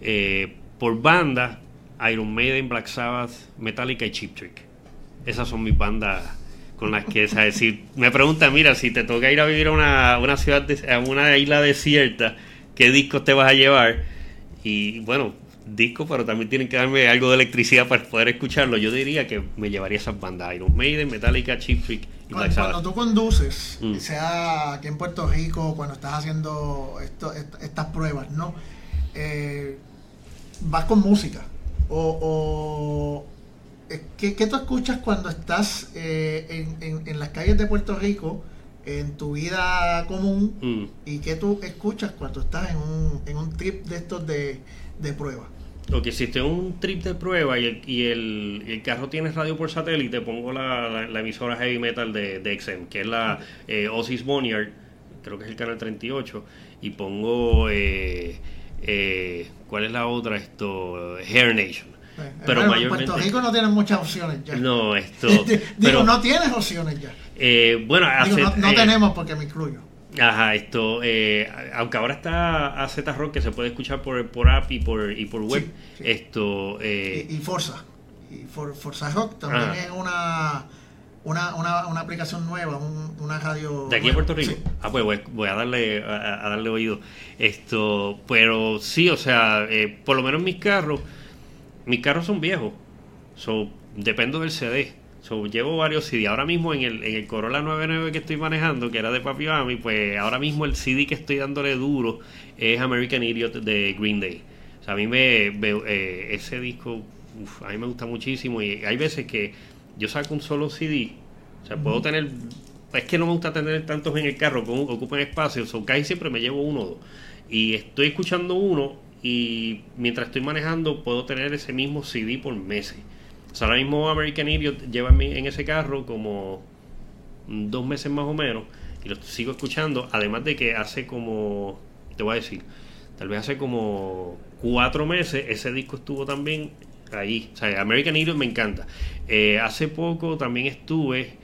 Eh, por banda, Iron Maiden, Black Sabbath, Metallica y Cheap Trick. Esas son mis bandas con las que, ¿sabes? Si me preguntan, mira, si te toca ir a vivir a una, una ciudad, a una isla desierta, ¿qué discos te vas a llevar? Y bueno, disco, pero también tienen que darme algo de electricidad para poder escucharlo. Yo diría que me llevaría esas bandas, Iron Maiden, Metallica, Cheap Trick y cuando, cuando tú conduces, mm. sea aquí en Puerto Rico, cuando estás haciendo estas pruebas, ¿no? Eh, vas con música. O, eh, ¿qué, tú escuchas cuando estás eh, en, las calles de Puerto Rico, en tu vida común, mm. y qué tú escuchas cuando estás en un, en un trip de estos de, de prueba? Lo que existe un trip de prueba y el, y el, carro tiene radio por satélite, pongo la, la, emisora heavy metal de, de, XM, que es la eh, Osis creo que es el canal 38, y pongo, eh, eh, ¿cuál es la otra? Esto, Hair Nation. Eh, pero mayormente, Puerto Rico no tiene muchas opciones ya. No, esto. Digo, pero, no tienes opciones ya. bueno, no, tenemos porque me incluyo. Ajá, esto, eh, aunque ahora está a Z Rock que se puede escuchar por, por app y por, y por web, esto... Eh, y, Forza, y Forza Rock también es una, una, una, una, aplicación nueva, una radio... ¿De aquí en Puerto Rico? Ah, pues voy, a darle a, darle oído. Esto, pero sí, o sea, eh, por lo menos mis carros, mis carros son viejos, so, dependo del CD llevo varios CD. Ahora mismo en el, en el Corolla 99 que estoy manejando, que era de Papi Mami, pues ahora mismo el CD que estoy dándole duro es American Idiot de Green Day. O sea, a mí me, eh, ese disco, a mí me gusta muchísimo y hay veces que yo saco un solo CD. O sea, puedo tener, es que no me gusta tener tantos en el carro que ocupen espacio, o casi siempre me llevo uno o dos. Y estoy escuchando uno y mientras estoy manejando puedo tener ese mismo CD por meses ahora mismo American Idiot lleva en, ese carro como dos meses más o menos y lo sigo escuchando. Además de que hace como, te voy a decir, tal vez hace como cuatro meses ese disco estuvo también ahí. O sea, American Idiot me encanta. Eh, hace poco también estuve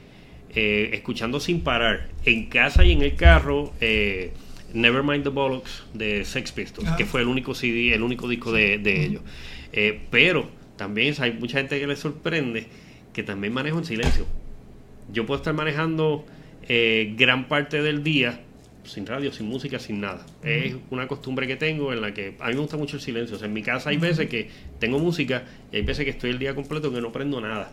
eh, escuchando sin parar en casa y en el carro. Eh, Nevermind the Bollocks de Sex Pistols, que fue el único CD, el único disco de, de ellos. pero también hay mucha gente que le sorprende que también manejo en silencio. Yo puedo estar manejando eh, gran parte del día sin radio, sin música, sin nada. Es una costumbre que tengo en la que a mí me gusta mucho el silencio. en mi casa hay veces que tengo música y hay veces que estoy el día completo que no prendo nada.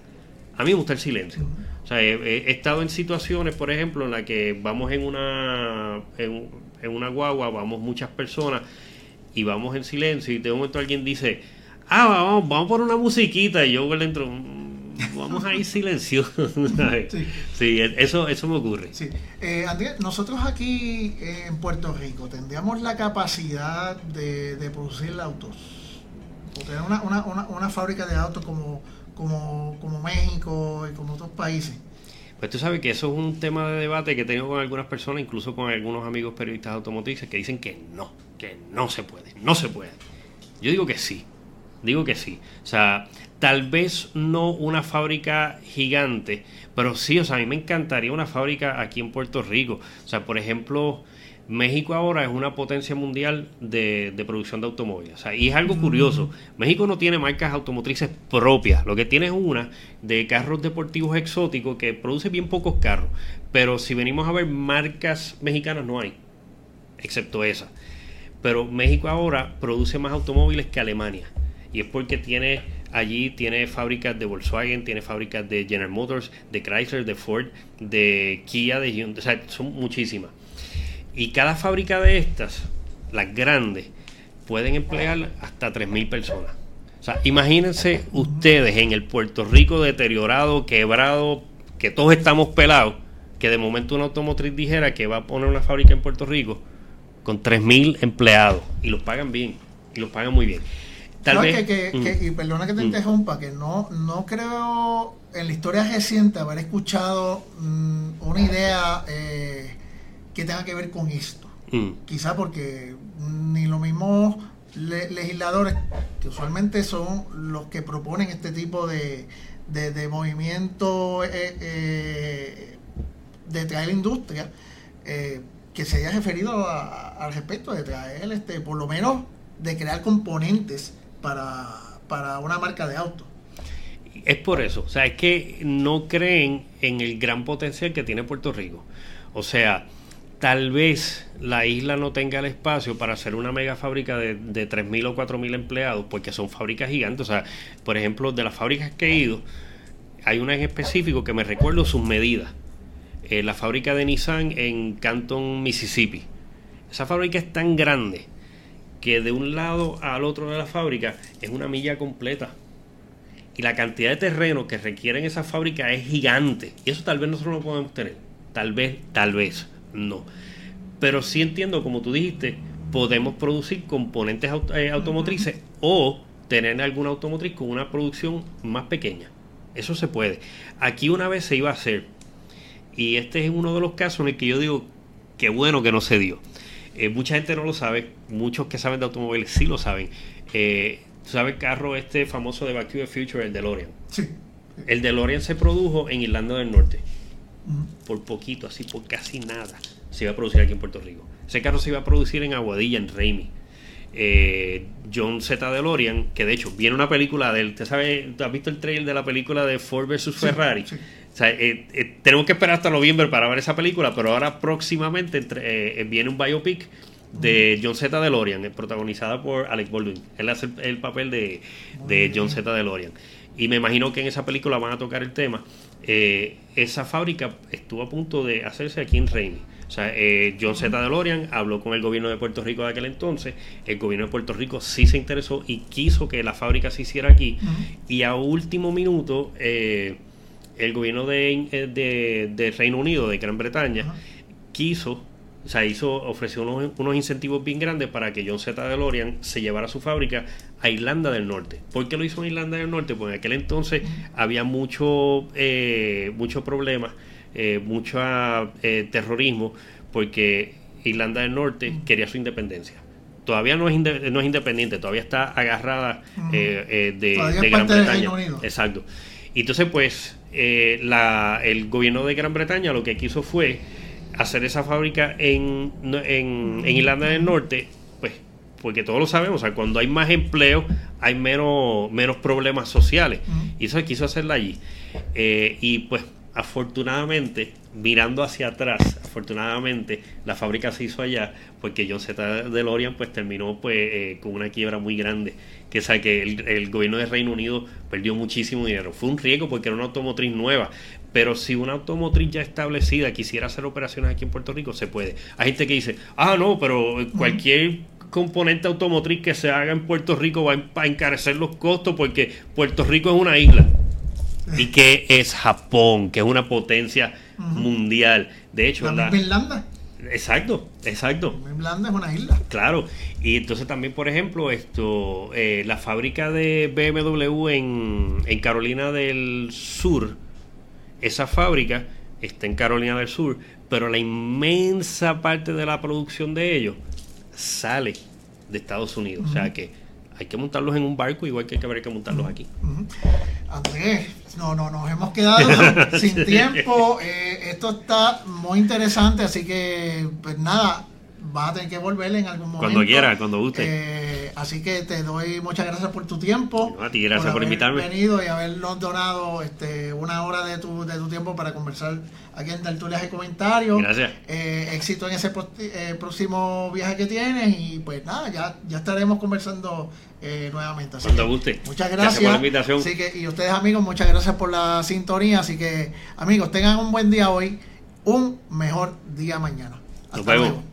A mí me gusta el silencio. O sea, he, estado en situaciones, por ejemplo, en la que vamos en una, en, en una guagua, vamos muchas personas y vamos en silencio y de un momento alguien dice, ah, vamos, vamos por una musiquita y yo por dentro, mm, vamos a ir silenciosos. sí. eso, eso me ocurre. Sí. Eh, Andrés, nosotros aquí en Puerto Rico tendríamos la capacidad de, de producir autos, o tener una, una, una, fábrica de autos como, como, como México y como otros países. Pues tú sabes que eso es un tema de debate que he tenido con algunas personas, incluso con algunos amigos periodistas automotrices, que dicen que no, que no se puede, no se puede. Yo digo que sí, digo que sí. O sea, tal vez no una fábrica gigante, pero sí, o sea, a mí me encantaría una fábrica aquí en Puerto Rico. O sea, por ejemplo, México ahora es una potencia mundial de, producción de automóviles. y es algo curioso. México no tiene marcas automotrices propias. Lo que tiene es una de carros deportivos exóticos que produce bien pocos carros. Pero si venimos a ver marcas mexicanas no hay. Excepto esa. Pero México ahora produce más automóviles que Alemania. Y es porque tiene allí tiene fábricas de Volkswagen, tiene fábricas de General Motors, de Chrysler, de Ford, de Kia, de Hyundai. O sea, son muchísimas. Y cada fábrica de estas, las grandes, pueden emplear hasta 3.000 personas. O sea, imagínense ustedes en el Puerto Rico deteriorado, quebrado, que todos estamos pelados, que de momento una automotriz dijera que va a poner una fábrica en Puerto Rico con 3.000 empleados y los pagan bien, y los pagan muy bien. Tal vez, que, mm. y perdona que te mm. interrumpa, que no, no creo en la historia reciente haber escuchado mm, una idea eh, que tenga que ver con esto. Mm. Quizá porque ni los mismos legisladores, que usualmente son los que proponen este tipo de, de, movimiento eh, eh, de traer industria, eh, que se haya referido al respecto de traer, este, por lo menos, de crear componentes para, para una marca de auto. Es por eso, o sea, es que no creen en el gran potencial que tiene Puerto Rico. O sea, tal vez la isla no tenga el espacio para hacer una mega fábrica de, de 3.000 o 4.000 empleados, porque son fábricas gigantes. O sea, por ejemplo, de las fábricas que he ido, hay una en específico que me recuerdo sus medidas. Eh, la fábrica de Nissan en Canton, Mississippi. Esa fábrica es tan grande que de un lado al otro de la fábrica es una milla completa. Y la cantidad de terreno que requieren esa fábrica es gigante. Y eso tal vez nosotros no podemos tener. Tal vez, tal vez no. Pero sí entiendo, como tú dijiste, podemos producir componentes eh, automotrices o tener alguna automotriz con una producción más pequeña. Eso se puede. Aquí una vez se iba a hacer. Y este es uno de los casos en el que yo digo, qué bueno que no se dio. Eh, mucha gente no lo sabe, muchos que saben de automóviles sí lo saben. Eh, ¿Sabes el carro este famoso de Back to the Future, el DeLorean? Sí. El DeLorean se produjo en Irlanda del Norte por poquito, así por casi nada, se iba a producir aquí en Puerto Rico. Ese carro se iba a producir en Aguadilla, en Raimi. Eh, John Z. DeLorean, que de hecho viene una película de él. ¿Te sabe, has visto el trailer de la película de Ford vs Ferrari? Eh, eh, tenemos que esperar hasta noviembre para ver esa película, pero ahora próximamente viene un biopic de John Z. DeLorean, protagonizada por Alex Baldwin. Él hace el, papel de, de John Z. DeLorean. Y me imagino que en esa película van a tocar el tema. Eh, esa fábrica estuvo a punto de hacerse aquí en Reini. O sea, eh, John Z. DeLorean habló con el gobierno de Puerto Rico de aquel entonces. El gobierno de Puerto Rico sí se interesó y quiso que la fábrica se hiciera aquí. Y a último minuto, eh, el gobierno de, Reino Unido, de Gran Bretaña, quiso o sea, hizo, ofreció unos, incentivos bien grandes para que John Z. DeLorean se llevara su fábrica a Irlanda del Norte. ¿Por qué lo hizo en Irlanda del Norte? Porque en aquel entonces había mucho, eh, mucho problema, eh, mucho eh, terrorismo, porque Irlanda del Norte quería su independencia todavía no es, no es independiente, todavía está agarrada de, de Gran Bretaña. Exacto. Y entonces, pues, la, el gobierno de Gran Bretaña lo que quiso fue hacer esa fábrica en, en, en, Irlanda del Norte, pues, porque todos lo sabemos, o sea, cuando hay más empleo, hay menos, menos problemas sociales. Y eso quiso hacerla allí. Eh, y pues, afortunadamente, mirando hacia atrás, afortunadamente, la fábrica se hizo allá, porque John Z. DeLorean pues terminó pues eh, con una quiebra muy grande que, sabe que el, el, gobierno de Reino Unido perdió muchísimo dinero. Fue un riesgo porque era una automotriz nueva, pero si una automotriz ya establecida quisiera hacer operaciones aquí en Puerto Rico, se puede. Hay gente que dice, ah, no, pero cualquier componente automotriz que se haga en Puerto Rico va a encarecer los costos porque Puerto Rico es una isla. Y que es Japón, que es una potencia mundial. De hecho, la, Irlanda. Exacto, exacto. Irlanda es una isla. Claro. Y entonces también, por ejemplo, esto, eh, la fábrica de BMW en, en Carolina del Sur, esa fábrica está en Carolina del Sur, pero la inmensa parte de la producción de ellos sale de Estados Unidos. O sea que hay que montarlos en un barco igual que hay que montarlos aquí. Andrés, no, no, nos hemos quedado sin tiempo. Eh, esto está muy interesante, así que, pues nada, vas a tener que volver en algún momento. Cuando quiera, cuando guste. Eh, así que te doy muchas gracias por tu tiempo. a ti, gracias por, invitarme. venido y habernos donado este, una hora de tu, de tu tiempo para conversar aquí en Tertulias y Comentarios. Gracias. Eh, éxito en ese eh, próximo viaje que tienes y pues nada, ya, ya estaremos conversando nuevamente. Cuando guste. Muchas gracias. gracias por la invitación. Así que, y ustedes amigos, muchas gracias por la sintonía. Así que amigos, tengan un buen día hoy, un mejor día mañana. Hasta luego.